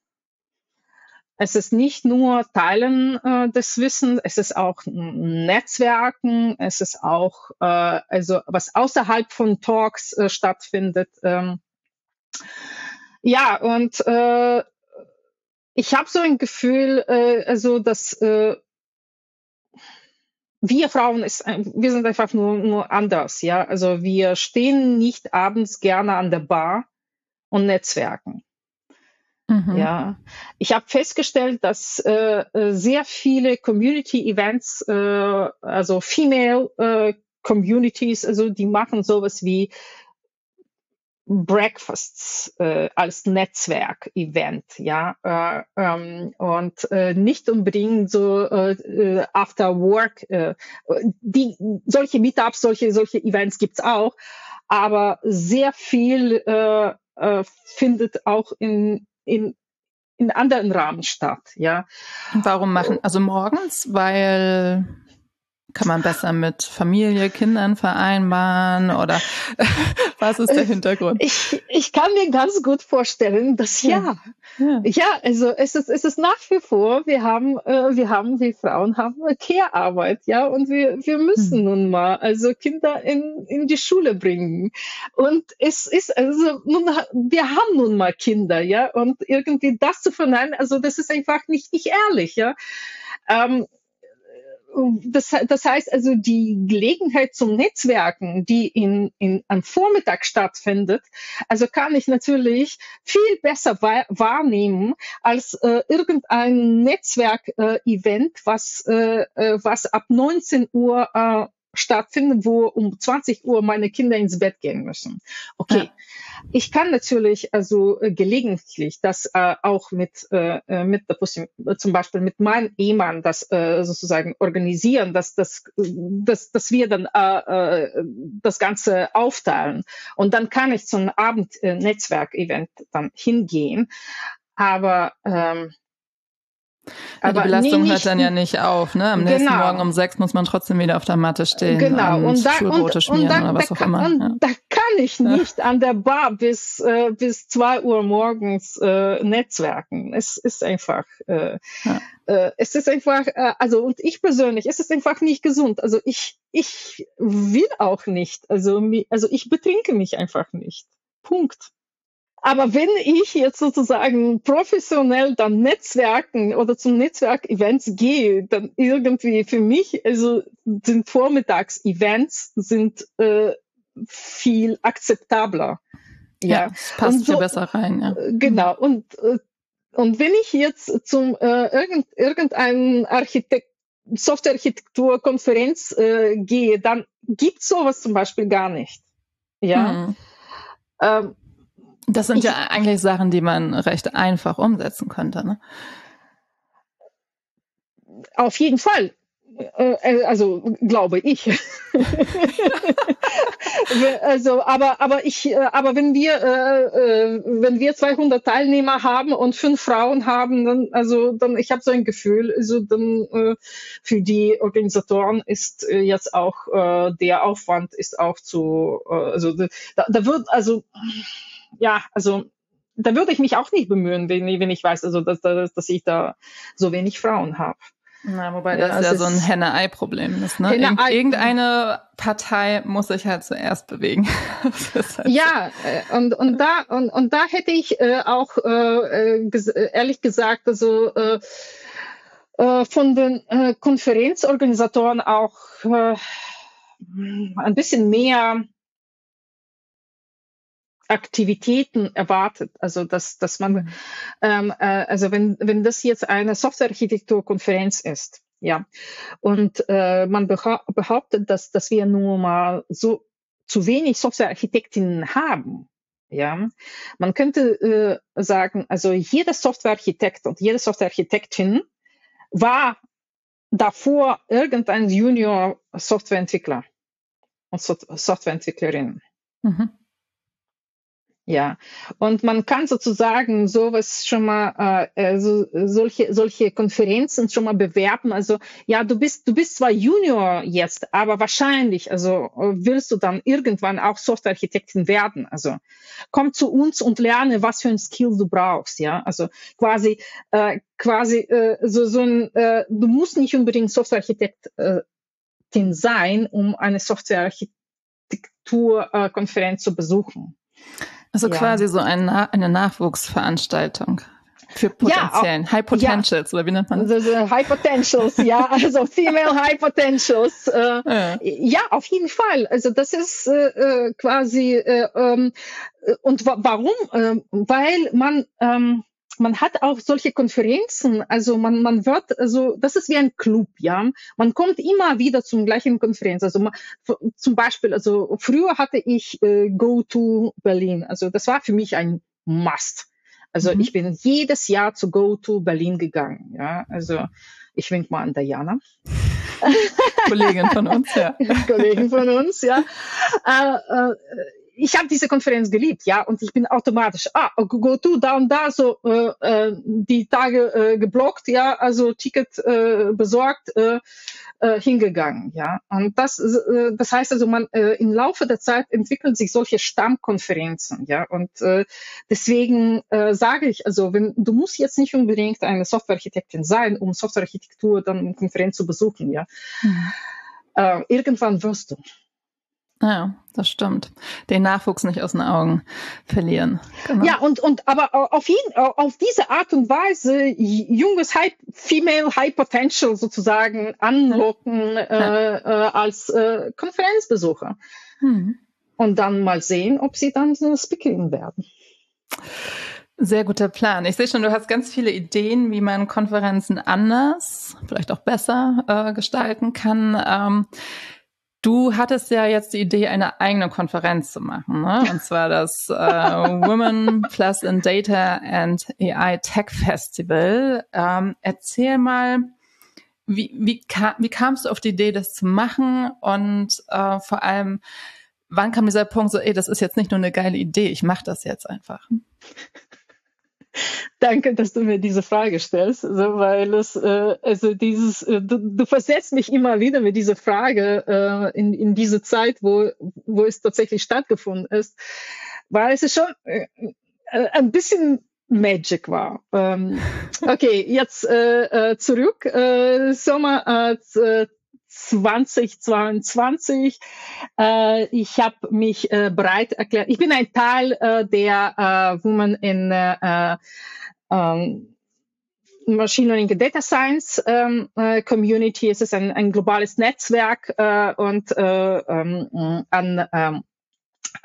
es ist nicht nur Teilen äh, des Wissens, es ist auch Netzwerken, es ist auch, äh, also was außerhalb von Talks äh, stattfindet. Ähm, ja, und äh, ich habe so ein Gefühl, äh, also dass äh, wir Frauen ist, wir sind einfach nur, nur anders, ja. Also wir stehen nicht abends gerne an der Bar und netzwerken. Mhm. Ja, ich habe festgestellt, dass äh, äh sehr viele Community-Events, äh, also Female äh, Communities, also die machen sowas wie Breakfasts äh, als Netzwerk-Event, ja, äh, ähm, und äh, nicht unbedingt so äh, äh, After Work. Äh, die solche Meetups, solche solche Events gibt's auch, aber sehr viel äh, äh, findet auch in in in anderen Rahmen statt, ja. Warum machen also morgens, weil kann man besser mit Familie, Kindern vereinbaren oder was ist der Hintergrund? Ich, ich kann mir ganz gut vorstellen, dass ja. Ja, ja also es ist, es ist nach wie vor, wir haben, äh, wir haben, die Frauen haben Care-Arbeit, ja, und wir, wir müssen hm. nun mal also Kinder in, in die Schule bringen. Und es ist, also nun, wir haben nun mal Kinder, ja, und irgendwie das zu verneinen, also das ist einfach nicht, nicht ehrlich, ja. Ähm, das, das heißt also, die Gelegenheit zum Netzwerken, die in, in, am Vormittag stattfindet, also kann ich natürlich viel besser wahrnehmen als äh, irgendein Netzwerk-Event, äh, was, äh, äh was ab 19 Uhr äh, stattfinden, wo um 20 Uhr meine Kinder ins Bett gehen müssen. Okay. Ja. Ich kann natürlich also äh, gelegentlich das äh, auch mit, äh, äh mit zum Beispiel mit meinem Ehemann das äh, sozusagen organisieren, dass, dass, dass, dass wir dann äh, äh, das Ganze aufteilen. Und dann kann ich zum Abend-Netzwerk-Event dann hingehen. Aber ähm, aber die Belastung nee, hört dann ja nicht auf, ne? Am nächsten genau. Morgen um sechs muss man trotzdem wieder auf der Matte stehen. Genau. Und, da, und, schmieren und da, oder was auch immer. Und ja. da kann ich nicht ja. an der Bar bis, äh, bis zwei Uhr morgens äh, netzwerken. Es ist einfach, äh, ja. äh, es ist einfach, äh, also und ich persönlich, es ist einfach nicht gesund. Also ich, ich will auch nicht. Also, also ich betrinke mich einfach nicht. Punkt. Aber wenn ich jetzt sozusagen professionell dann Netzwerken oder zum Netzwerk-Events gehe, dann irgendwie für mich, also sind Vormittags-Events sind äh, viel akzeptabler. Ja, ja passt so, besser rein. Ja. Genau. Und äh, und wenn ich jetzt zum äh, irgend, irgendeinen Architekt Softwarearchitekturkonferenz äh, gehe, dann gibt sowas zum Beispiel gar nicht. Ja. Hm. Ähm, das sind ich, ja eigentlich Sachen, die man recht einfach umsetzen könnte. Ne? Auf jeden Fall. Äh, äh, also glaube ich. also, aber aber ich, äh, aber wenn wir wenn wir 200 Teilnehmer haben und fünf Frauen haben, dann also dann ich habe so ein Gefühl, also dann für die Organisatoren ist jetzt auch der Aufwand ist auch zu also da, da wird also ja also da würde ich mich auch nicht bemühen, wenn, wenn ich weiß, also dass, dass, dass ich da so wenig Frauen habe. Na, wobei das ja, ja so ein Henne-Ei-Problem ist. Ne? Irg irgendeine Partei muss sich halt zuerst bewegen. halt ja, so. Äh, und, und, da, und, und da hätte ich äh, auch äh, äh ges ehrlich gesagt, also äh, äh, von den äh, Konferenzorganisatoren auch äh, ein bisschen mehr Aktivitäten erwartet. Also dass, dass man, mhm. ähm, äh, also wenn, wenn das jetzt eine Softwarearchitekturkonferenz ist, ja, und äh, man behauptet, dass, dass wir nur mal so zu wenig Softwarearchitektinnen haben, ja, man könnte äh, sagen, also jeder Softwarearchitekt und jede Softwarearchitektin war davor irgendein Junior Softwareentwickler und so Softwareentwicklerin. Mhm. Ja, und man kann sozusagen sowas schon mal, äh, äh, so, solche, solche Konferenzen schon mal bewerben. Also ja, du bist, du bist zwar Junior jetzt, aber wahrscheinlich, also willst du dann irgendwann auch Softwarearchitektin werden. Also komm zu uns und lerne, was für ein Skill du brauchst. Ja, also quasi, äh, quasi äh, so so ein, äh, du musst nicht unbedingt Softwarearchitektin äh, sein, um eine Softwarearchitekturkonferenz zu besuchen. Also ja. quasi so ein, eine Nachwuchsveranstaltung. Für potenziellen ja, High Potentials, ja. oder wie nennt man das? High Potentials, ja, also Female High Potentials. Äh, ja. ja. auf jeden Fall. Also das ist äh, äh quasi äh, ähm, und warum? Äh, weil man ähm, man hat auch solche Konferenzen, also man, man wird, also das ist wie ein Club, ja. Man kommt immer wieder zum gleichen Konferenz. Also man, zum Beispiel, also früher hatte ich äh, Go to Berlin. Also das war für mich ein Must. Also mhm. ich bin jedes Jahr zu Go to Berlin gegangen, ja. Also ich wink mal an Diana. Kollegin von uns, ja. Kollegin von uns, ja. Äh, äh, ich habe diese Konferenz geliebt, ja, und ich bin automatisch, ah, go to da und da so äh, äh, die Tage äh, geblockt, ja, also Ticket äh, besorgt, äh, äh, hingegangen, ja. Und das, äh, das heißt also, man äh, im Laufe der Zeit entwickeln sich solche Stammkonferenzen, ja. Und äh, deswegen äh, sage ich, also, wenn du musst jetzt nicht unbedingt eine Softwarearchitektin sein, um Softwarearchitektur dann eine Konferenz zu besuchen, ja. Mhm. Äh, irgendwann wirst du. Ja, das stimmt. Den Nachwuchs nicht aus den Augen verlieren. Genau. Ja, und, und aber auf, jeden, auf diese Art und Weise junges High, Female High Potential sozusagen anlocken ja. Äh, äh, als äh, Konferenzbesucher. Hm. Und dann mal sehen, ob sie dann eine Speakerin werden. Sehr guter Plan. Ich sehe schon, du hast ganz viele Ideen, wie man Konferenzen anders, vielleicht auch besser äh, gestalten kann. Ähm, Du hattest ja jetzt die Idee, eine eigene Konferenz zu machen, ne? und zwar das äh, Women Plus in Data and AI Tech Festival. Ähm, erzähl mal, wie, wie, kam, wie kamst du auf die Idee, das zu machen und äh, vor allem, wann kam dieser Punkt so, ey, das ist jetzt nicht nur eine geile Idee, ich mache das jetzt einfach? Danke, dass du mir diese Frage stellst, also, weil es, äh, also dieses, äh, du, du versetzt mich immer wieder mit dieser Frage äh, in, in diese Zeit, wo, wo es tatsächlich stattgefunden ist, weil es ist schon äh, äh ein bisschen Magic war. Ähm, okay, jetzt äh, äh, zurück. Äh, Sommer äh, 2022. Äh, ich habe mich äh, bereit erklärt. Ich bin ein Teil äh, der äh, Women in äh, ähm, Machine Learning and Data Science ähm, äh, Community. Es ist ein, ein globales Netzwerk äh, und äh, ähm, an ähm,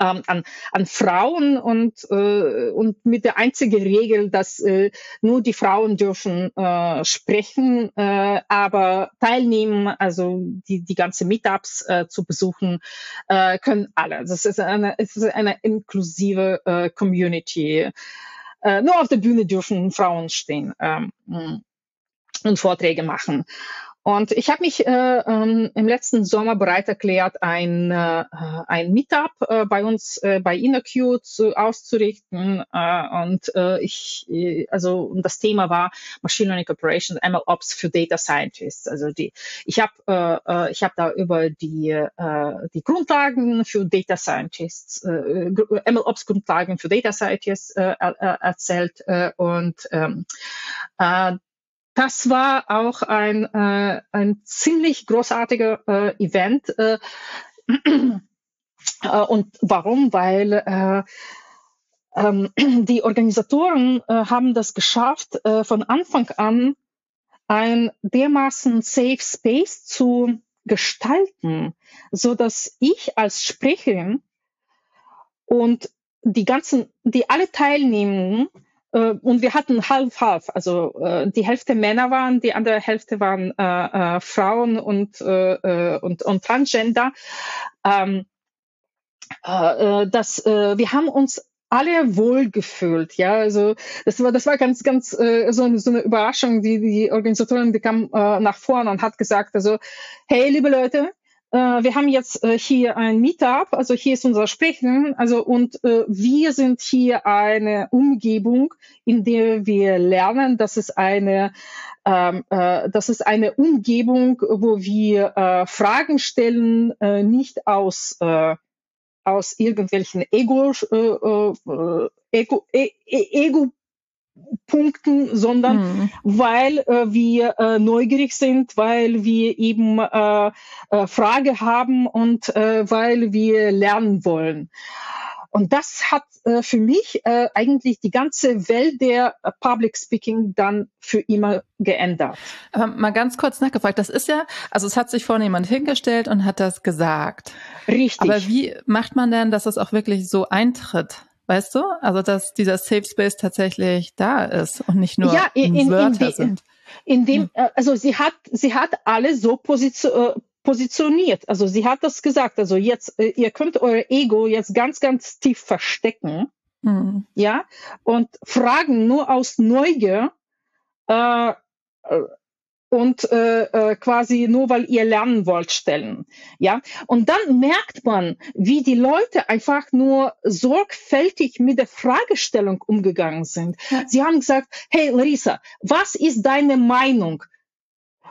ähm, an, an Frauen und, äh, und mit der einzigen Regel, dass äh, nur die Frauen dürfen äh, sprechen, äh, aber teilnehmen, also die, die ganze Meetups äh, zu besuchen, äh, können alle. Das ist eine, es ist eine inklusive äh, Community. Äh, nur auf der Bühne dürfen Frauen stehen ähm, und Vorträge machen. Und ich habe mich äh, ähm, im letzten Sommer bereit erklärt, ein, äh, ein Meetup äh, bei uns äh, bei InnerQ zu, auszurichten. Äh, und äh, ich, äh, also das Thema war Machine Learning Operations, ML Ops für Data Scientists. Also die, ich habe äh, äh, ich habe da über die äh, die Grundlagen für Data Scientists, äh, ML Ops Grundlagen für Data Scientists äh, äh, erzählt äh, und ähm, äh, das war auch ein, äh, ein ziemlich großartiger äh, Event. Äh, äh, und warum? Weil äh, ähm, die Organisatoren äh, haben das geschafft, äh, von Anfang an ein dermaßen Safe Space zu gestalten, so dass ich als Sprecherin und die ganzen, die alle Teilnehmenden äh, und wir hatten half-half, also äh, die Hälfte Männer waren, die andere Hälfte waren äh, äh, Frauen und, äh, äh und, und Transgender. Ähm, äh, das, äh, wir haben uns alle wohlgefühlt, ja, also das war das war ganz ganz äh, so, so eine Überraschung, die die Organisatorin die kam äh, nach vorne und hat gesagt, also hey liebe Leute, äh, wir haben jetzt äh, hier ein Meetup, also hier ist unser Sprechen, also und äh, wir sind hier eine Umgebung, in der wir lernen, dass es eine ähm, äh, das ist eine Umgebung, wo wir äh, Fragen stellen, äh, nicht aus äh, aus irgendwelchen Ego, äh, äh, Ego, e, e, Ego Punkten, sondern mhm. weil äh, wir äh, neugierig sind, weil wir eben äh, äh, Frage haben und äh, weil wir lernen wollen. Und das hat äh, für mich äh, eigentlich die ganze Welt der äh, Public Speaking dann für immer geändert. Aber mal ganz kurz nachgefragt, das ist ja, also es hat sich vorne jemand hingestellt und hat das gesagt. Richtig. Aber wie macht man denn, dass es auch wirklich so eintritt? Weißt du? Also, dass dieser Safe Space tatsächlich da ist und nicht nur ja, in, in, Wörter in sind. In dem, hm. also sie hat, sie hat alle so positioniert äh, positioniert. Also sie hat das gesagt. Also jetzt, äh, ihr könnt euer Ego jetzt ganz, ganz tief verstecken. Mhm. Ja, und Fragen nur aus Neugier äh, und äh, äh, quasi nur weil ihr lernen wollt stellen. Ja, und dann merkt man, wie die Leute einfach nur sorgfältig mit der Fragestellung umgegangen sind. Sie haben gesagt, hey Larissa, was ist deine Meinung?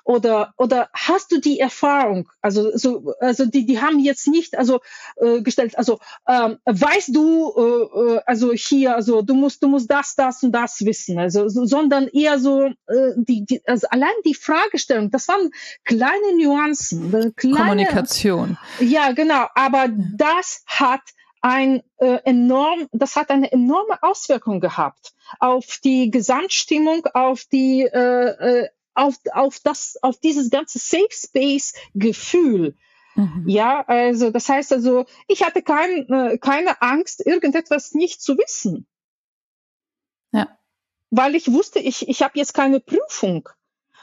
Oder oder hast du die Erfahrung also so also die die haben jetzt nicht also äh, gestellt also ähm, weißt du äh, äh, also hier also du musst du musst das das und das wissen also so, sondern eher so äh, die, die also allein die Fragestellung das waren kleine Nuancen äh, kleine, Kommunikation. Ja genau aber das hat ein äh, enorm, das hat eine enorme Auswirkung gehabt auf die Gesamtstimmung, auf die äh, äh auf, auf das, auf dieses ganze Safe Space Gefühl. Mhm. Ja, also das heißt also, ich hatte kein, äh, keine Angst, irgendetwas nicht zu wissen. Ja. Weil ich wusste, ich, ich habe jetzt keine Prüfung,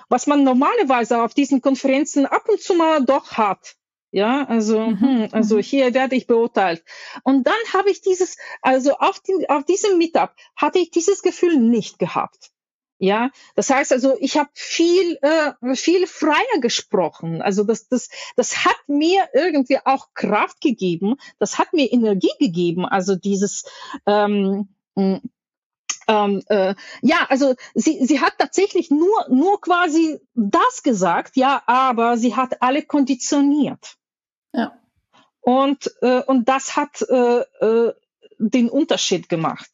was man normalerweise auf diesen Konferenzen ab und zu mal doch hat. Ja, also, mhm. hm, also mhm. hier werde ich beurteilt. Und dann habe ich dieses, also auf, die, auf diesem Meetup hatte ich dieses Gefühl nicht gehabt. Ja, das heißt also, ich habe viel, äh, viel freier gesprochen. Also das, das, das hat mir irgendwie auch Kraft gegeben. Das hat mir Energie gegeben. Also dieses, ähm, ähm, äh, ja, also sie, sie hat tatsächlich nur, nur quasi das gesagt, ja, aber sie hat alle konditioniert. Ja. Und, äh, und das hat äh, äh, den Unterschied gemacht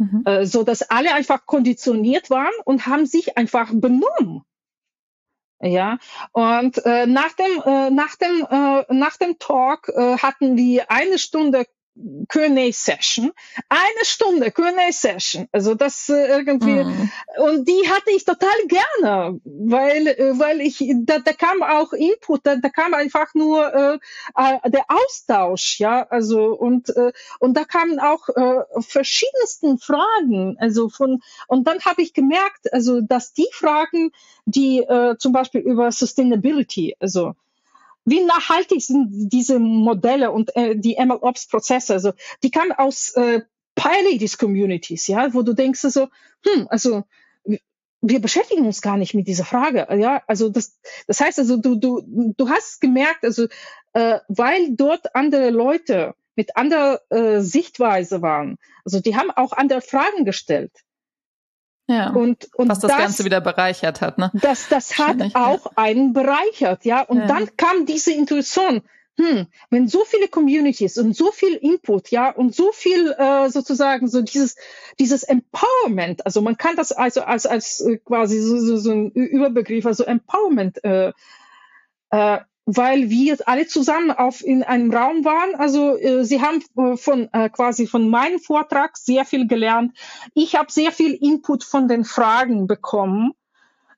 mhm. äh, so dass alle einfach konditioniert waren und haben sich einfach benommen. Ja, und äh, nach dem äh, nach dem äh, nach dem Talk äh, hatten wir eine Stunde Q&A-Session. Eine Stunde Q&A-Session. Also das äh, irgendwie, mhm. und die hatte ich total gerne, weil, äh, weil ich, da, da kam auch Input, da, da kam einfach nur äh, äh, der Austausch, ja, also und, äh, und da kamen auch äh, verschiedensten Fragen, also von, und dann habe ich gemerkt, also dass die Fragen, die äh, zum Beispiel über Sustainability, also wie nachhaltig sind diese Modelle und äh, die MLOps-Prozesse? Also die kamen aus äh, Pioneers-Communities, ja, wo du denkst so, hm, also wir beschäftigen uns gar nicht mit dieser Frage, ja, also das, das heißt also, du, du, du hast gemerkt, also äh, weil dort andere Leute mit anderer äh, Sichtweise waren, also die haben auch andere Fragen gestellt. Ja. Und, und was das, das, Ganze wieder bereichert hat, ne? Das, das hat auch ja. einen bereichert, ja. Und ja. dann kam diese Intuition, hm, wenn so viele Communities und so viel Input, ja, und so viel äh, sozusagen so dieses dieses Empowerment, also man kann das also als als äh, quasi so, so, so ein Überbegriff, also Empowerment äh, äh, weil wir alle zusammen auf in einem Raum waren. Also äh, sie haben äh, von äh, quasi von meinem Vortrag sehr viel gelernt. Ich habe sehr viel Input von den Fragen bekommen.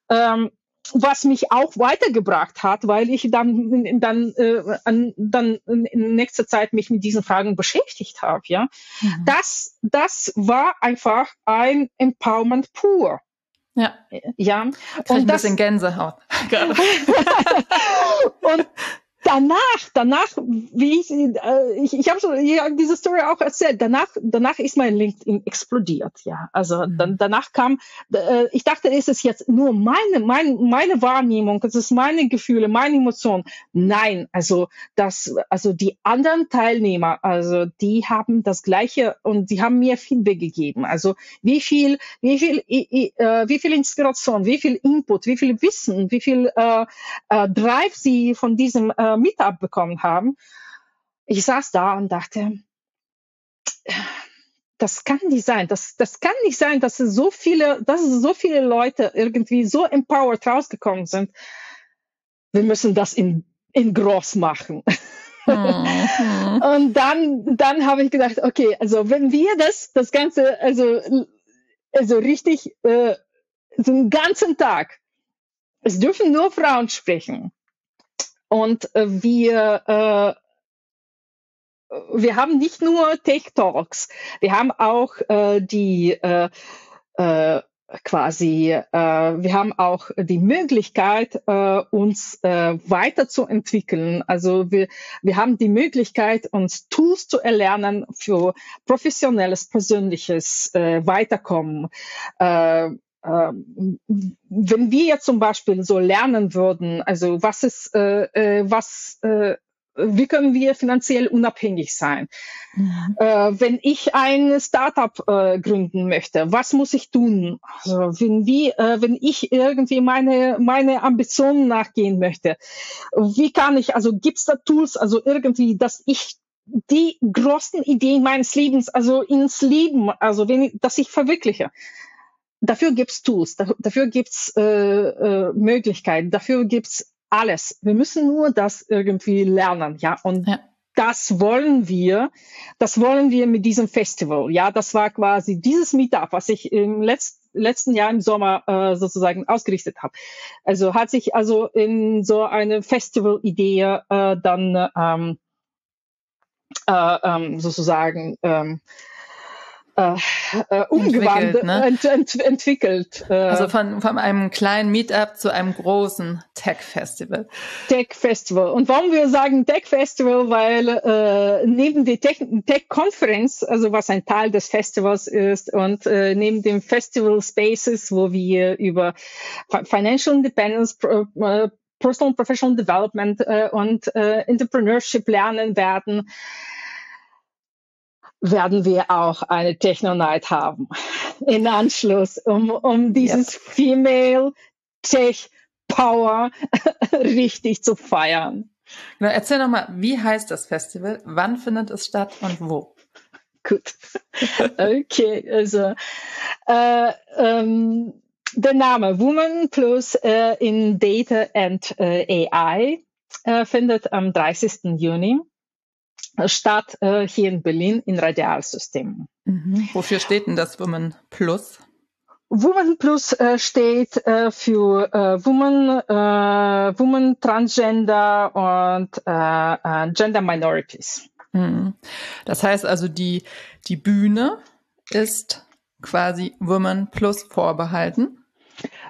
Ähm, was mich auch weitergebracht hat, weil ich dann dann äh, an, dann in nächster Zeit mich mit diesen Fragen beschäftigt habe, ja. Mhm. Das das war einfach ein Empowerment pur. Ja. Ja. Krieg und ein das, bisschen Gänsehaut. und danach, danach, wie ich, äh, ich, ich habe schon ja, diese Story auch erzählt. Danach, danach ist mein LinkedIn explodiert. Ja, also mhm. dann, danach kam, äh, ich dachte, es ist jetzt nur meine, meine, meine Wahrnehmung, es ist meine Gefühle, meine Emotionen. Nein, also das, also die anderen Teilnehmer, also die haben das Gleiche und die haben mir Feedback gegeben. Also wie viel, wie viel, äh, wie viel Inspiration, wie viel Input, wie viel Wissen, wie viel äh, äh, Drive sie von diesem äh, äh, Meetup bekommen haben. Ich saß da und dachte, das kann nicht sein. Das, das kann nicht sein, dass so viele, dass so viele Leute irgendwie so empowered rausgekommen sind. Wir müssen das in, in groß machen. Mhm. und dann, dann habe ich gedacht, okay, also wenn wir das, das Ganze, also, also richtig, äh, einen ganzen Tag, es dürfen nur Frauen sprechen. Und äh, wir, äh, wir haben nicht nur Tech Talks, wir haben auch äh, die äh, äh, quasi, äh, wir haben auch die Möglichkeit, äh, uns äh, weiterzuentwickeln. Also wir, wir haben die Möglichkeit, uns Tools zu erlernen für professionelles, persönliches äh, Weiterkommen. Äh, wenn wir jetzt zum Beispiel so lernen würden, also was ist, äh, äh, was, äh, wie können wir finanziell unabhängig sein? Mhm. Äh, wenn ich ein Startup äh, gründen möchte, was muss ich tun? Also wenn, wie, äh, wenn ich irgendwie meine, meine Ambitionen nachgehen möchte, wie kann ich, also gibt's da Tools, also irgendwie, dass ich die großen Ideen meines Lebens, also ins Leben, also wenn, dass ich verwirkliche dafür gibt's Tools, dafür gibt's äh, äh, Möglichkeiten, dafür gibt's alles. Wir müssen nur das irgendwie lernen, ja. Und ja. das wollen wir, das wollen wir mit diesem Festival. Ja, das war quasi dieses Meetup, was ich im letzten letzten Jahr im Sommer äh, sozusagen ausgerichtet habe. Also hat sich also in so eine Festival-Idee äh, dann ähm, äh, ähm, sozusagen ähm, äh, äh, umgewandelt, ne? ent, ent, entwickelt. Äh, also von, von einem kleinen Meetup zu einem großen Tech-Festival. Tech-Festival. Und warum wir sagen Tech-Festival? Weil äh, neben der Tech-Konferenz, also was ein Teil des Festivals ist, und äh, neben dem Festival Spaces, wo wir über Financial Independence, äh, Personal Professional Development äh, und äh, Entrepreneurship lernen werden, werden wir auch eine Techno Night haben in Anschluss, um, um dieses yep. Female Tech Power richtig zu feiern. Genau, erzähl nochmal, wie heißt das Festival? Wann findet es statt und wo? Gut. Okay, also äh, ähm, der Name Woman Plus äh, in Data and äh, AI äh, findet am 30. Juni statt äh, hier in Berlin in Radialsystemen. Mhm. Wofür steht denn das Women Plus? Woman Plus äh, steht äh, für äh, Woman, äh, Woman Transgender und äh, äh, Gender Minorities. Mhm. Das heißt also, die, die Bühne ist quasi Woman Plus vorbehalten.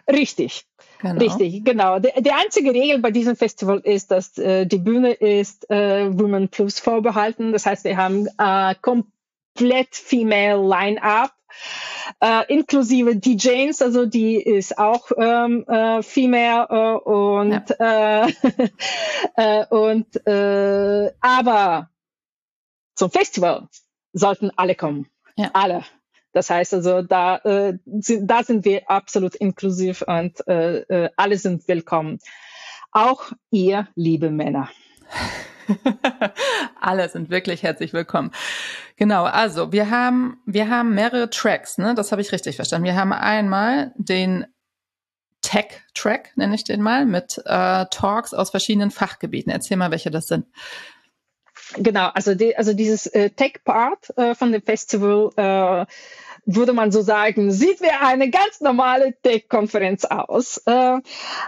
Richtig. Genau. Richtig, genau. Die, die, einzige Regel bei diesem Festival ist, dass äh, die Bühne ist äh, Women Plus vorbehalten. Das heißt, wir haben äh, komplett female Line-up äh, inklusive DJs, also die ist auch ähm, äh, female äh, und ja. äh, äh, und äh, aber zum Festival sollten alle kommen, ja. alle. Das heißt also, da, äh, sind, da sind wir absolut inklusiv und äh, äh, alle sind willkommen. Auch ihr, liebe Männer. Alle sind wirklich herzlich willkommen. Genau, also wir haben, wir haben mehrere Tracks, ne? Das habe ich richtig verstanden. Wir haben einmal den Tech-Track, nenne ich den mal, mit äh, Talks aus verschiedenen Fachgebieten. Erzähl mal, welche das sind. Genau, also, die, also dieses äh, Tech-Part äh, von dem Festival äh, würde man so sagen, sieht wie eine ganz normale Tech-Konferenz aus. Äh, äh,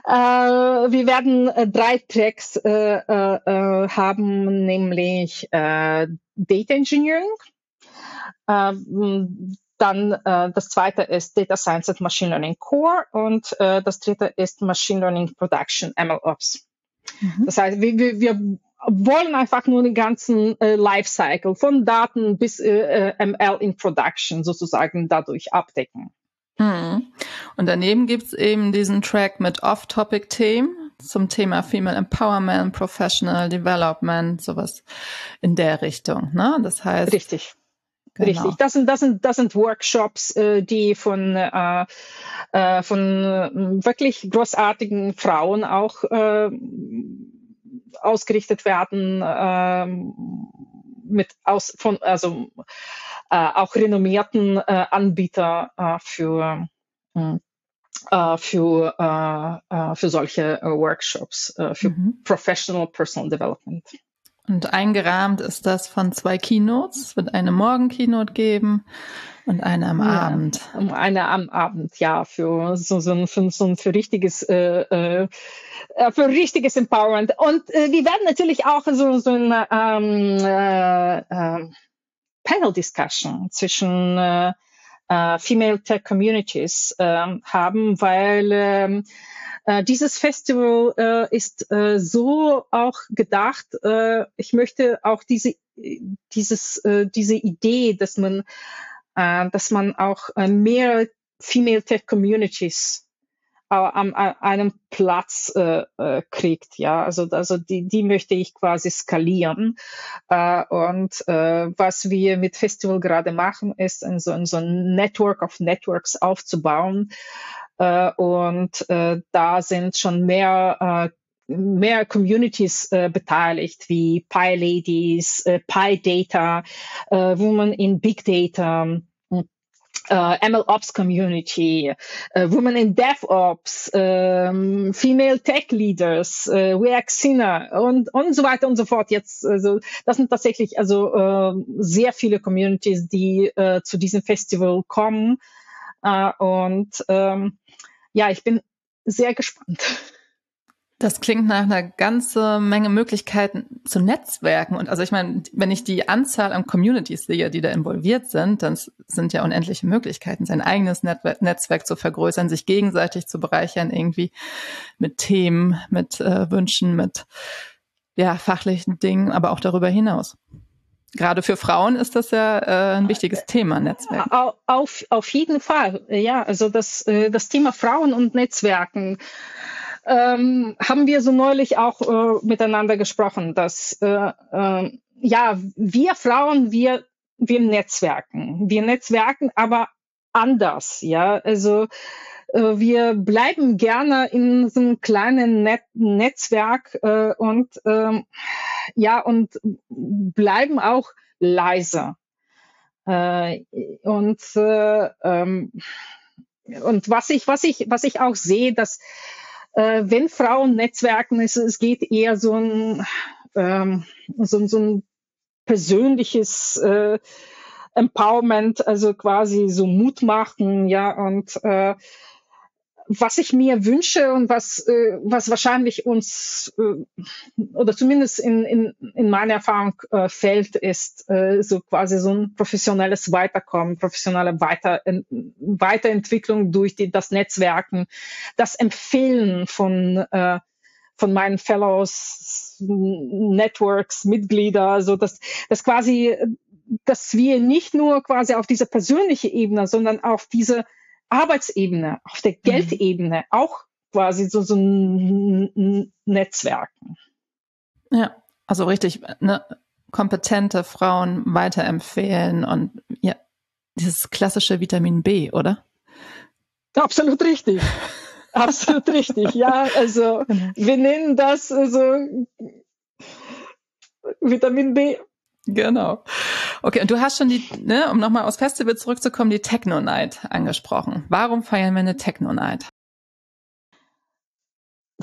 wir werden äh, drei Tracks äh, äh, äh, haben, nämlich Data Engineering, ähm, dann das zweite ist Data Science and Machine Learning Core und das dritte ist Machine Learning Production, MLOps. Mhm. Das heißt, wir, wir, wir wollen einfach nur den ganzen äh, Lifecycle von Daten bis äh, äh ML in Production sozusagen dadurch abdecken. Mhm. Und daneben gibt's eben diesen Track mit Off-Topic-Themen zum Thema Female Empowerment, Professional Development, sowas in der Richtung. Ne? Das heißt. Richtig. Genau. Richtig. Das sind, das sind, das sind Workshops, äh, die von, äh, äh, von äh, wirklich großartigen Frauen auch äh, ausgerichtet werden ähm, mit aus von also äh, auch renommierten äh, Anbieter äh, für hm, für für solche Workshops für mhm. Professional Personal Development. Und eingerahmt ist das von zwei Keynotes. Es wird eine Morgen-Keynote geben und eine am ja, Abend. Eine am Abend, ja, für so, so, für, so für richtiges, äh, äh, für richtiges Empowerment. Und äh, wir werden natürlich auch so, so ein ähm, äh, äh, Panel-Discussion zwischen äh, äh, Female Tech Communities äh, haben, weil ähm, äh, dieses Festival äh, ist äh, so auch gedacht. Äh, ich möchte auch diese dieses äh, diese Idee, dass man äh, dass man auch äh, mehr Female Tech Communities äh, an, einem Platz äh, äh, kriegt. Ja, also also die die möchte ich quasi skalieren. Äh, und äh, was wir mit Festival gerade machen, ist ein, so, so ein Network of Networks aufzubauen äh, und äh, da sind schon mehr äh, mehr Communities äh, beteiligt, wie Pi Ladies, äh, Pi Data, äh, Women in Big Data, äh, MLOps Community, äh, Women in DevOps, äh, Female Tech Leaders, äh, Sinner und, und so weiter und so fort. Jetzt, also, das sind tatsächlich also äh, sehr viele Communities, die äh, zu diesem Festival kommen. Äh, und ähm, ja, ich bin sehr gespannt. Das klingt nach einer ganzen Menge Möglichkeiten zu Netzwerken. Und also ich meine, wenn ich die Anzahl an Communities sehe, die da involviert sind, dann sind ja unendliche Möglichkeiten, sein eigenes Netzwerk zu vergrößern, sich gegenseitig zu bereichern, irgendwie mit Themen, mit äh, Wünschen, mit ja, fachlichen Dingen, aber auch darüber hinaus. Gerade für Frauen ist das ja äh, ein wichtiges Thema, Netzwerk. Auf, auf jeden Fall, ja. Also das, äh, das Thema Frauen und Netzwerken ähm, haben wir so neulich auch äh, miteinander gesprochen, dass äh, äh, ja, wir Frauen, wir, wir netzwerken. Wir netzwerken aber anders, ja. Also äh, wir bleiben gerne in so einem kleinen Net Netzwerk äh, und ähm, ja und bleiben auch leise. Äh, und äh, ähm, und was ich was ich was ich auch sehe, dass äh, wenn Frauen netzwerken, es, es geht eher so ein ähm, so, so ein persönliches äh, Empowerment, also quasi so Mut machen, ja, und äh, was ich mir wünsche und was, äh, was wahrscheinlich uns äh, oder zumindest in, in, in meiner Erfahrung äh, fällt, ist äh, so quasi so ein professionelles Weiterkommen, professionelle Weiter, Weiterentwicklung durch die, das Netzwerken, das Empfehlen von, äh, von meinen Fellows, Networks, Mitglieder, also dass, dass quasi, dass wir nicht nur quasi auf dieser persönlichen Ebene, sondern auf diese Arbeitsebene, auf der mhm. Geldebene mhm. auch quasi so, so ein Netzwerken. Ja, also richtig, ne, kompetente Frauen weiterempfehlen und ja, dieses klassische Vitamin B, oder? Absolut richtig. Absolut richtig. Ja, also genau. wir nennen das also Vitamin B Genau. Okay, und du hast schon die, ne, um nochmal aufs Festival zurückzukommen, die Techno Night angesprochen. Warum feiern wir eine Techno Night?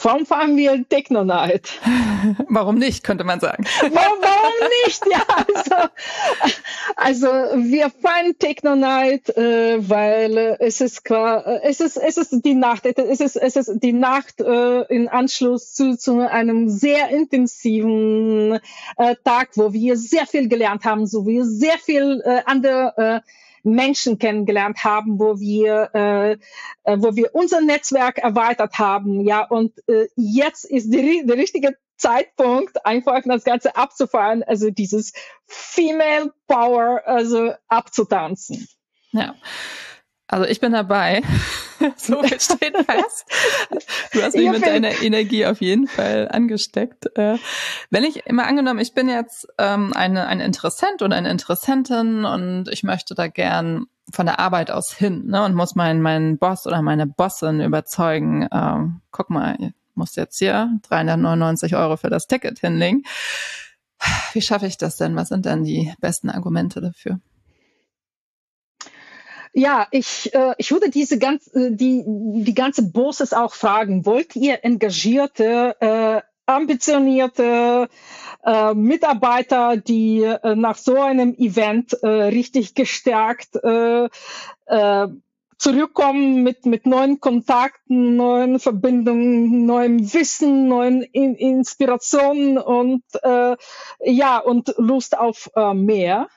Warum fahren wir Techno Night? warum nicht, könnte man sagen. warum, warum nicht? Ja, also, also wir fahren Techno Night, äh, weil äh, es ist klar, äh, es ist es ist die Nacht, es ist es ist die Nacht äh, in Anschluss zu, zu einem sehr intensiven äh, Tag, wo wir sehr viel gelernt haben, so wie sehr viel äh, andere äh, Menschen kennengelernt haben, wo wir, äh, äh, wo wir unser Netzwerk erweitert haben, ja, und äh, jetzt ist die, der richtige Zeitpunkt, einfach das Ganze abzufahren, also dieses Female Power, also abzutanzen. Ja. Also ich bin dabei. so steht fest. Du hast mich mit deiner Energie auf jeden Fall angesteckt. Äh, wenn ich immer angenommen, ich bin jetzt ähm, eine, ein Interessent oder eine Interessentin und ich möchte da gern von der Arbeit aus hin ne, und muss meinen meinen Boss oder meine Bossin überzeugen, ähm, guck mal, ich muss jetzt hier 399 Euro für das Ticket hinlegen. Wie schaffe ich das denn? Was sind denn die besten Argumente dafür? Ja, ich, äh, ich würde diese ganz, äh, die, die ganze Bosses auch fragen, wollt ihr engagierte, äh, ambitionierte äh, Mitarbeiter, die äh, nach so einem Event äh, richtig gestärkt äh, äh, zurückkommen mit, mit neuen Kontakten, neuen Verbindungen, neuem Wissen, neuen In Inspirationen und äh, ja, und Lust auf äh, mehr.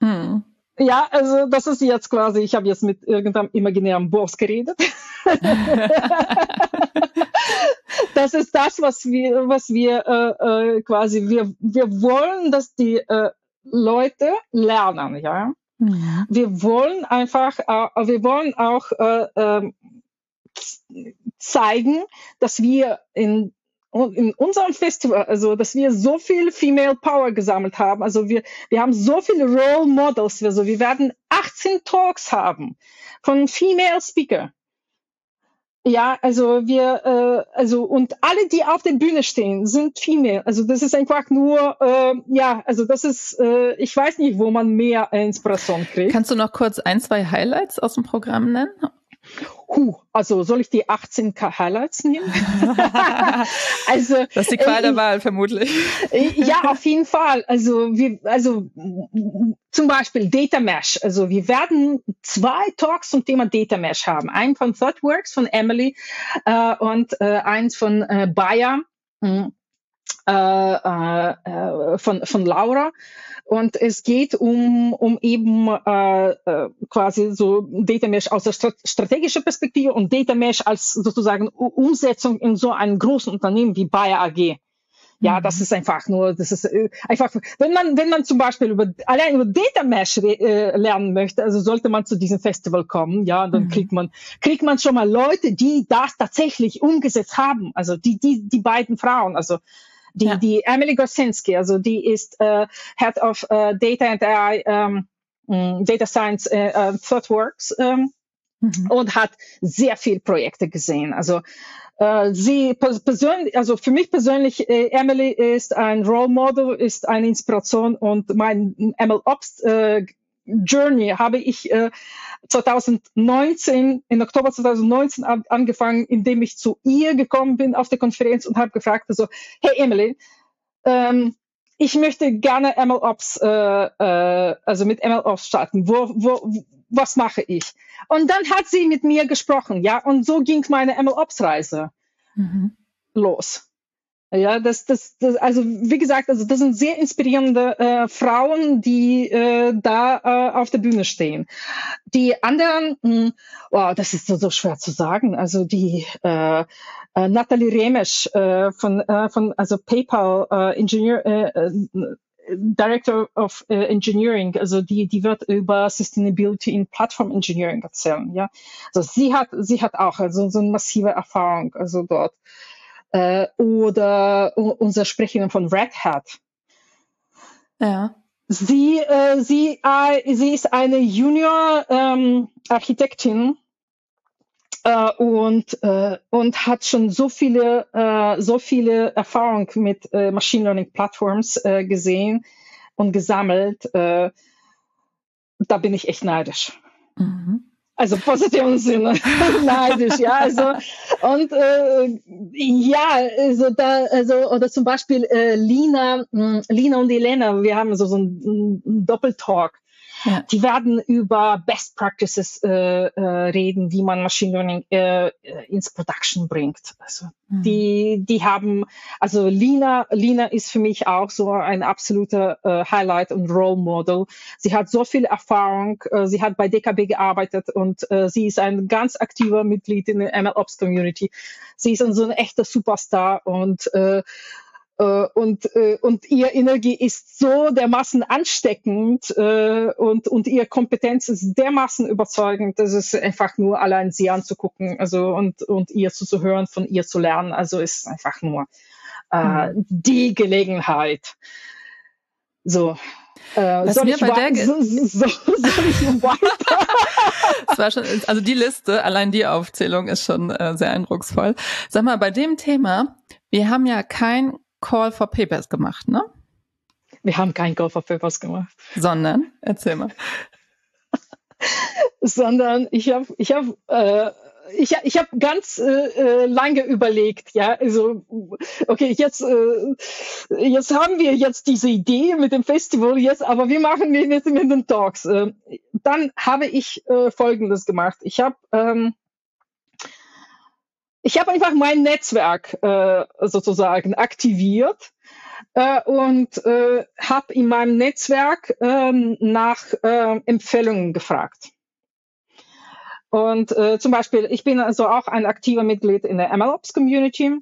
Hm. Ja, also das ist jetzt quasi, ich habe jetzt mit irgendeinem imaginären Boss geredet. das ist das, was wir, was wir äh, äh, quasi, wir, wir wollen, dass die äh, Leute lernen, ja. Mhm. Wir wollen einfach, äh, wir wollen auch äh, äh, zeigen, dass wir in in unserem Festival, also dass wir so viel Female Power gesammelt haben. Also wir, wir haben so viele Role Models. Also wir werden 18 Talks haben von Female Speaker. Ja, also wir, äh, also und alle, die auf der Bühne stehen, sind Female. Also das ist einfach nur, äh, ja, also das ist, äh, ich weiß nicht, wo man mehr Inspiration kriegt. Kannst du noch kurz ein, zwei Highlights aus dem Programm nennen? Huh, also soll ich die 18k Highlights nehmen? also das ist die Qual der äh, Wahl vermutlich. Äh, ja, auf jeden Fall. Also wir, also zum Beispiel Data Mesh. Also wir werden zwei Talks zum Thema Data Mesh haben. Einen von ThoughtWorks von Emily äh, und äh, eins von äh, Bayer. Hm. Äh, äh, von, von Laura. Und es geht um, um eben äh, äh, quasi so Data Mesh aus der strategischen Perspektive und Data Mesh als sozusagen Umsetzung in so einem großen Unternehmen wie Bayer AG. Ja, das mhm. ist einfach nur, das ist äh, einfach, wenn man, wenn man zum Beispiel über, allein über Data Mesh äh, lernen möchte, also sollte man zu diesem Festival kommen, ja, dann mhm. kriegt man, kriegt man schon mal Leute, die das tatsächlich umgesetzt haben, also die, die, die beiden Frauen, also die, ja. die Emily Gosinski, also die ist äh, Head of äh, Data and AI, ähm, mm, Data Science äh, äh, ThoughtWorks ähm, mhm. und hat sehr viel Projekte gesehen. Also äh, sie persönlich, also für mich persönlich, äh, Emily ist ein Role Model, ist eine Inspiration und mein ML Ops äh, Journey habe ich äh, 2019, in Oktober 2019 an, angefangen, indem ich zu ihr gekommen bin auf der Konferenz und habe gefragt, also, hey Emily, ähm, ich möchte gerne MLOps, äh, äh, also mit MLOps starten. Wo, wo, was mache ich? Und dann hat sie mit mir gesprochen, ja, und so ging meine MLOps-Reise mhm. los. Ja, das, das, das, also wie gesagt, also das sind sehr inspirierende äh, Frauen, die äh, da äh, auf der Bühne stehen. Die anderen, mh, hm, wow, das ist so, so schwer zu sagen. Also die äh, äh, Natalie Remesch äh, von, äh, von also PayPal äh, Engineer, äh, äh, Director of äh, Engineering, also die, die wird über Sustainability in Platform Engineering erzählen. Ja, also sie hat, sie hat auch also so eine massive Erfahrung, also dort äh, oder unser Sprecherin von Red Hat. Ja. Sie, äh, sie, äh, sie ist eine Junior ähm, äh, und äh, und hat schon so viele äh, so viele Erfahrung mit Machine Learning Plattforms äh, gesehen und gesammelt. Da bin ich echt neidisch. Mhm. Also positiven Sinne, neidisch, ja. Also und äh, ja, also da, also oder zum Beispiel äh, Lina, mh, hm, Lina und Elena, wir haben so so einen, Doppeltalk ja. Die werden über Best Practices äh, äh, reden, wie man Machine Learning äh, ins Production bringt. Also mhm. die, die haben, also Lina, Lina ist für mich auch so ein absoluter äh, Highlight und Role Model. Sie hat so viel Erfahrung, äh, sie hat bei DKB gearbeitet und äh, sie ist ein ganz aktiver Mitglied in der MLOps Community. Sie ist so ein echter Superstar und äh, äh, und, äh, und ihr Energie ist so dermaßen ansteckend äh, und, und ihr Kompetenz ist dermaßen überzeugend, dass es einfach nur allein sie anzugucken also und, und ihr zuzuhören, von ihr zu lernen. Also ist einfach nur äh, mhm. die Gelegenheit. So. Äh, soll, ich bei der so, so, soll ich weiter? war schon, also die Liste, allein die Aufzählung ist schon äh, sehr eindrucksvoll. Sag mal, bei dem Thema, wir haben ja kein Call for Papers gemacht, ne? Wir haben kein Call for Papers gemacht. Sondern, erzähl mal. Sondern ich habe ich hab, äh, ich, ich hab ganz äh, äh, lange überlegt, ja, also okay, jetzt äh, jetzt haben wir jetzt diese Idee mit dem Festival jetzt, aber wie machen wir jetzt mit den Talks? Äh, dann habe ich äh, Folgendes gemacht. Ich habe ähm, ich habe einfach mein Netzwerk äh, sozusagen aktiviert äh, und äh, habe in meinem Netzwerk äh, nach äh, Empfehlungen gefragt. Und äh, zum Beispiel, ich bin also auch ein aktiver Mitglied in der MLOps Community.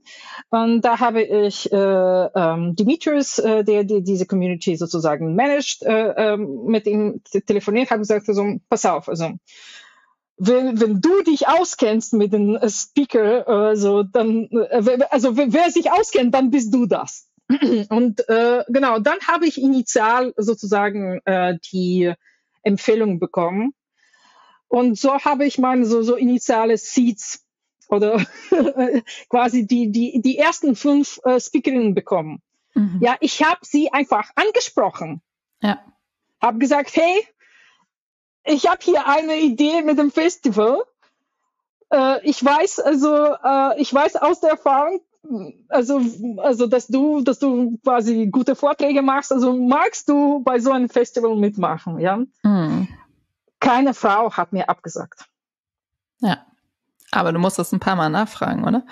Und da habe ich äh, ähm, Dimitrios, äh, der die, diese Community sozusagen managt, äh, äh, mit ihm telefoniert, habe gesagt, also, pass auf, also wenn, wenn du dich auskennst mit dem Speaker, also dann, äh, also wer sich auskennt, dann bist du das. Und äh, genau, dann habe ich initial sozusagen äh, die Empfehlung bekommen. Und so habe ich meine so, so initiale Seeds oder quasi die, die, die ersten fünf äh, Speakerinnen bekommen. Mhm. Ja, ich habe sie einfach angesprochen. Ja. Habe gesagt, hey, ich habe hier eine Idee mit dem Festival. Äh, ich weiß also, äh, ich weiß aus der Erfahrung, also, also, dass du, dass du quasi gute Vorträge machst. Also magst du bei so einem Festival mitmachen, ja? Mhm. Keine Frau hat mir abgesagt. Ja. Aber du musst das ein paar Mal nachfragen, oder?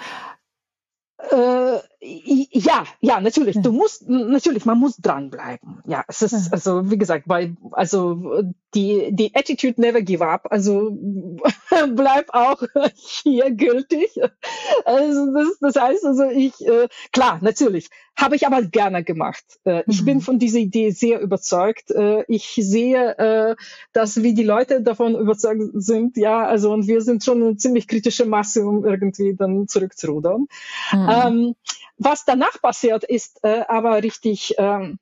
Äh, ja, ja, natürlich. Du musst, natürlich, man muss dranbleiben. Ja, es ist, also, wie gesagt, bei, also, die, die Attitude never give up, also, bleibt auch hier gültig. Also, das, das heißt, also, ich, äh, klar, natürlich, habe ich aber gerne gemacht. Äh, ich mhm. bin von dieser Idee sehr überzeugt. Äh, ich sehe, äh, dass wie die Leute davon überzeugt sind, ja, also, und wir sind schon eine ziemlich kritische Masse, um irgendwie dann zurückzurudern. Mhm. Ähm, was danach passiert, ist äh, aber richtig ähm,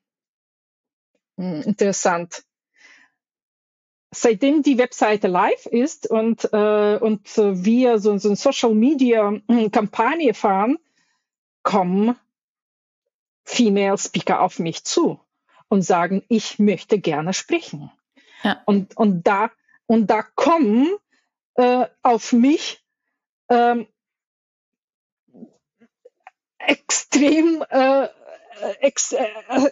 hm, interessant. Seitdem die Webseite live ist und, äh, und wir so, so eine Social Media hm, Kampagne fahren, kommen Female Speaker auf mich zu und sagen, ich möchte gerne sprechen. Ja. Und, und da, und da kommen äh, auf mich ähm, extrem äh, ex, äh,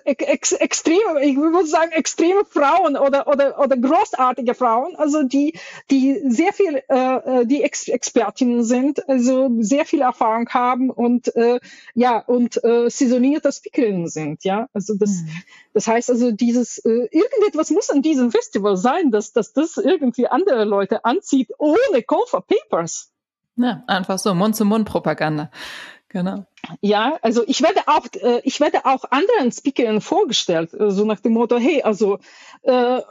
ex, extreme, ich würde sagen, extreme Frauen oder, oder, oder großartige Frauen, also die, die sehr viel, äh, die Ex Expertinnen sind, also sehr viel Erfahrung haben und äh, ja, und äh, saisonierte Speakerinnen sind, ja. Also das, mhm. das heißt also, dieses äh, irgendetwas muss an diesem Festival sein, dass, dass das irgendwie andere Leute anzieht, ohne Call for Papers. Ja, einfach so Mund-zu-Mund-Propaganda. Genau. Ja, also ich werde auch, äh, ich werde auch anderen Speakerinnen vorgestellt, äh, so nach dem Motto, hey, also äh, äh,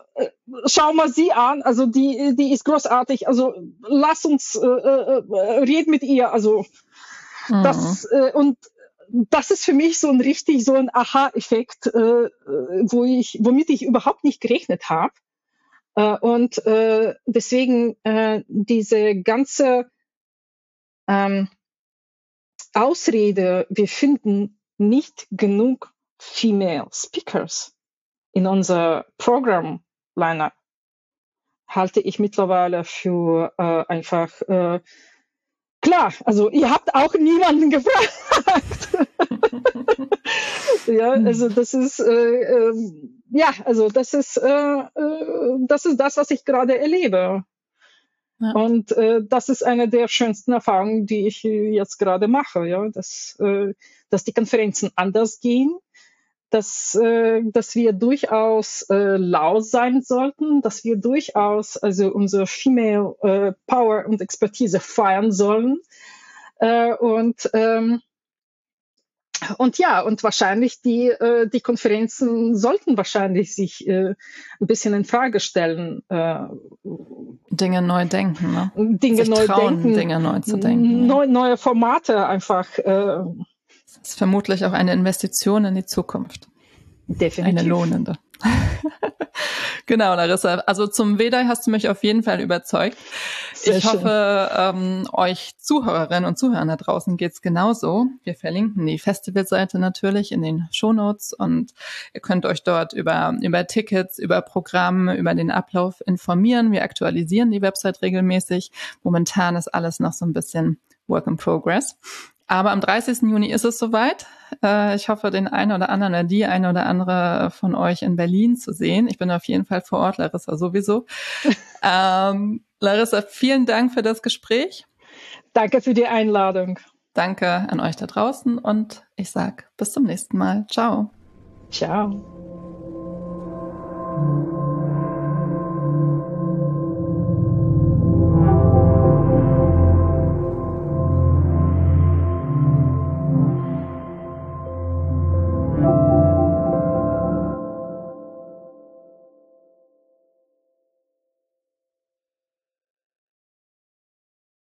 schau mal sie an, also die, die ist großartig, also lass uns äh, äh, reden mit ihr, also mhm. das äh, und das ist für mich so ein richtig so ein Aha-Effekt, äh, wo ich, womit ich überhaupt nicht gerechnet habe. Äh, und äh, deswegen äh, diese ganze ähm, Ausrede, wir finden nicht genug Female Speakers in unser Programm Liner, halte ich mittlerweile für äh, einfach äh, klar. Also ihr habt auch niemanden gefragt. ja, also das ist äh, äh, ja, also das ist äh, äh, das ist das, was ich gerade erlebe. Ja. Und äh, das ist eine der schönsten Erfahrungen, die ich jetzt gerade mache, ja, dass, äh, dass die Konferenzen anders gehen, dass, äh, dass wir durchaus äh, laut sein sollten, dass wir durchaus also unsere Female äh, Power und Expertise feiern sollen. Äh, und ähm, und ja, und wahrscheinlich die, äh, die Konferenzen sollten wahrscheinlich sich äh, ein bisschen in Frage stellen. Äh, Dinge neu denken, ne? Dinge sich neu trauen, denken. Dinge neu zu denken. Neu, neue Formate einfach. Äh, das ist vermutlich auch eine Investition in die Zukunft. Definitiv. Eine lohnende. genau, Larissa. Also zum Vedai hast du mich auf jeden Fall überzeugt. Sehr ich hoffe, ähm, euch Zuhörerinnen und Zuhörern da draußen geht's genauso. Wir verlinken die Festivalseite natürlich in den Shownotes und ihr könnt euch dort über, über Tickets, über Programme, über den Ablauf informieren. Wir aktualisieren die Website regelmäßig. Momentan ist alles noch so ein bisschen Work in Progress. Aber am 30. Juni ist es soweit. Äh, ich hoffe, den einen oder anderen oder die eine oder andere von euch in Berlin zu sehen. Ich bin auf jeden Fall vor Ort, Larissa sowieso. ähm, Larissa, vielen Dank für das Gespräch. Danke für die Einladung. Danke an euch da draußen und ich sag bis zum nächsten Mal. Ciao. Ciao.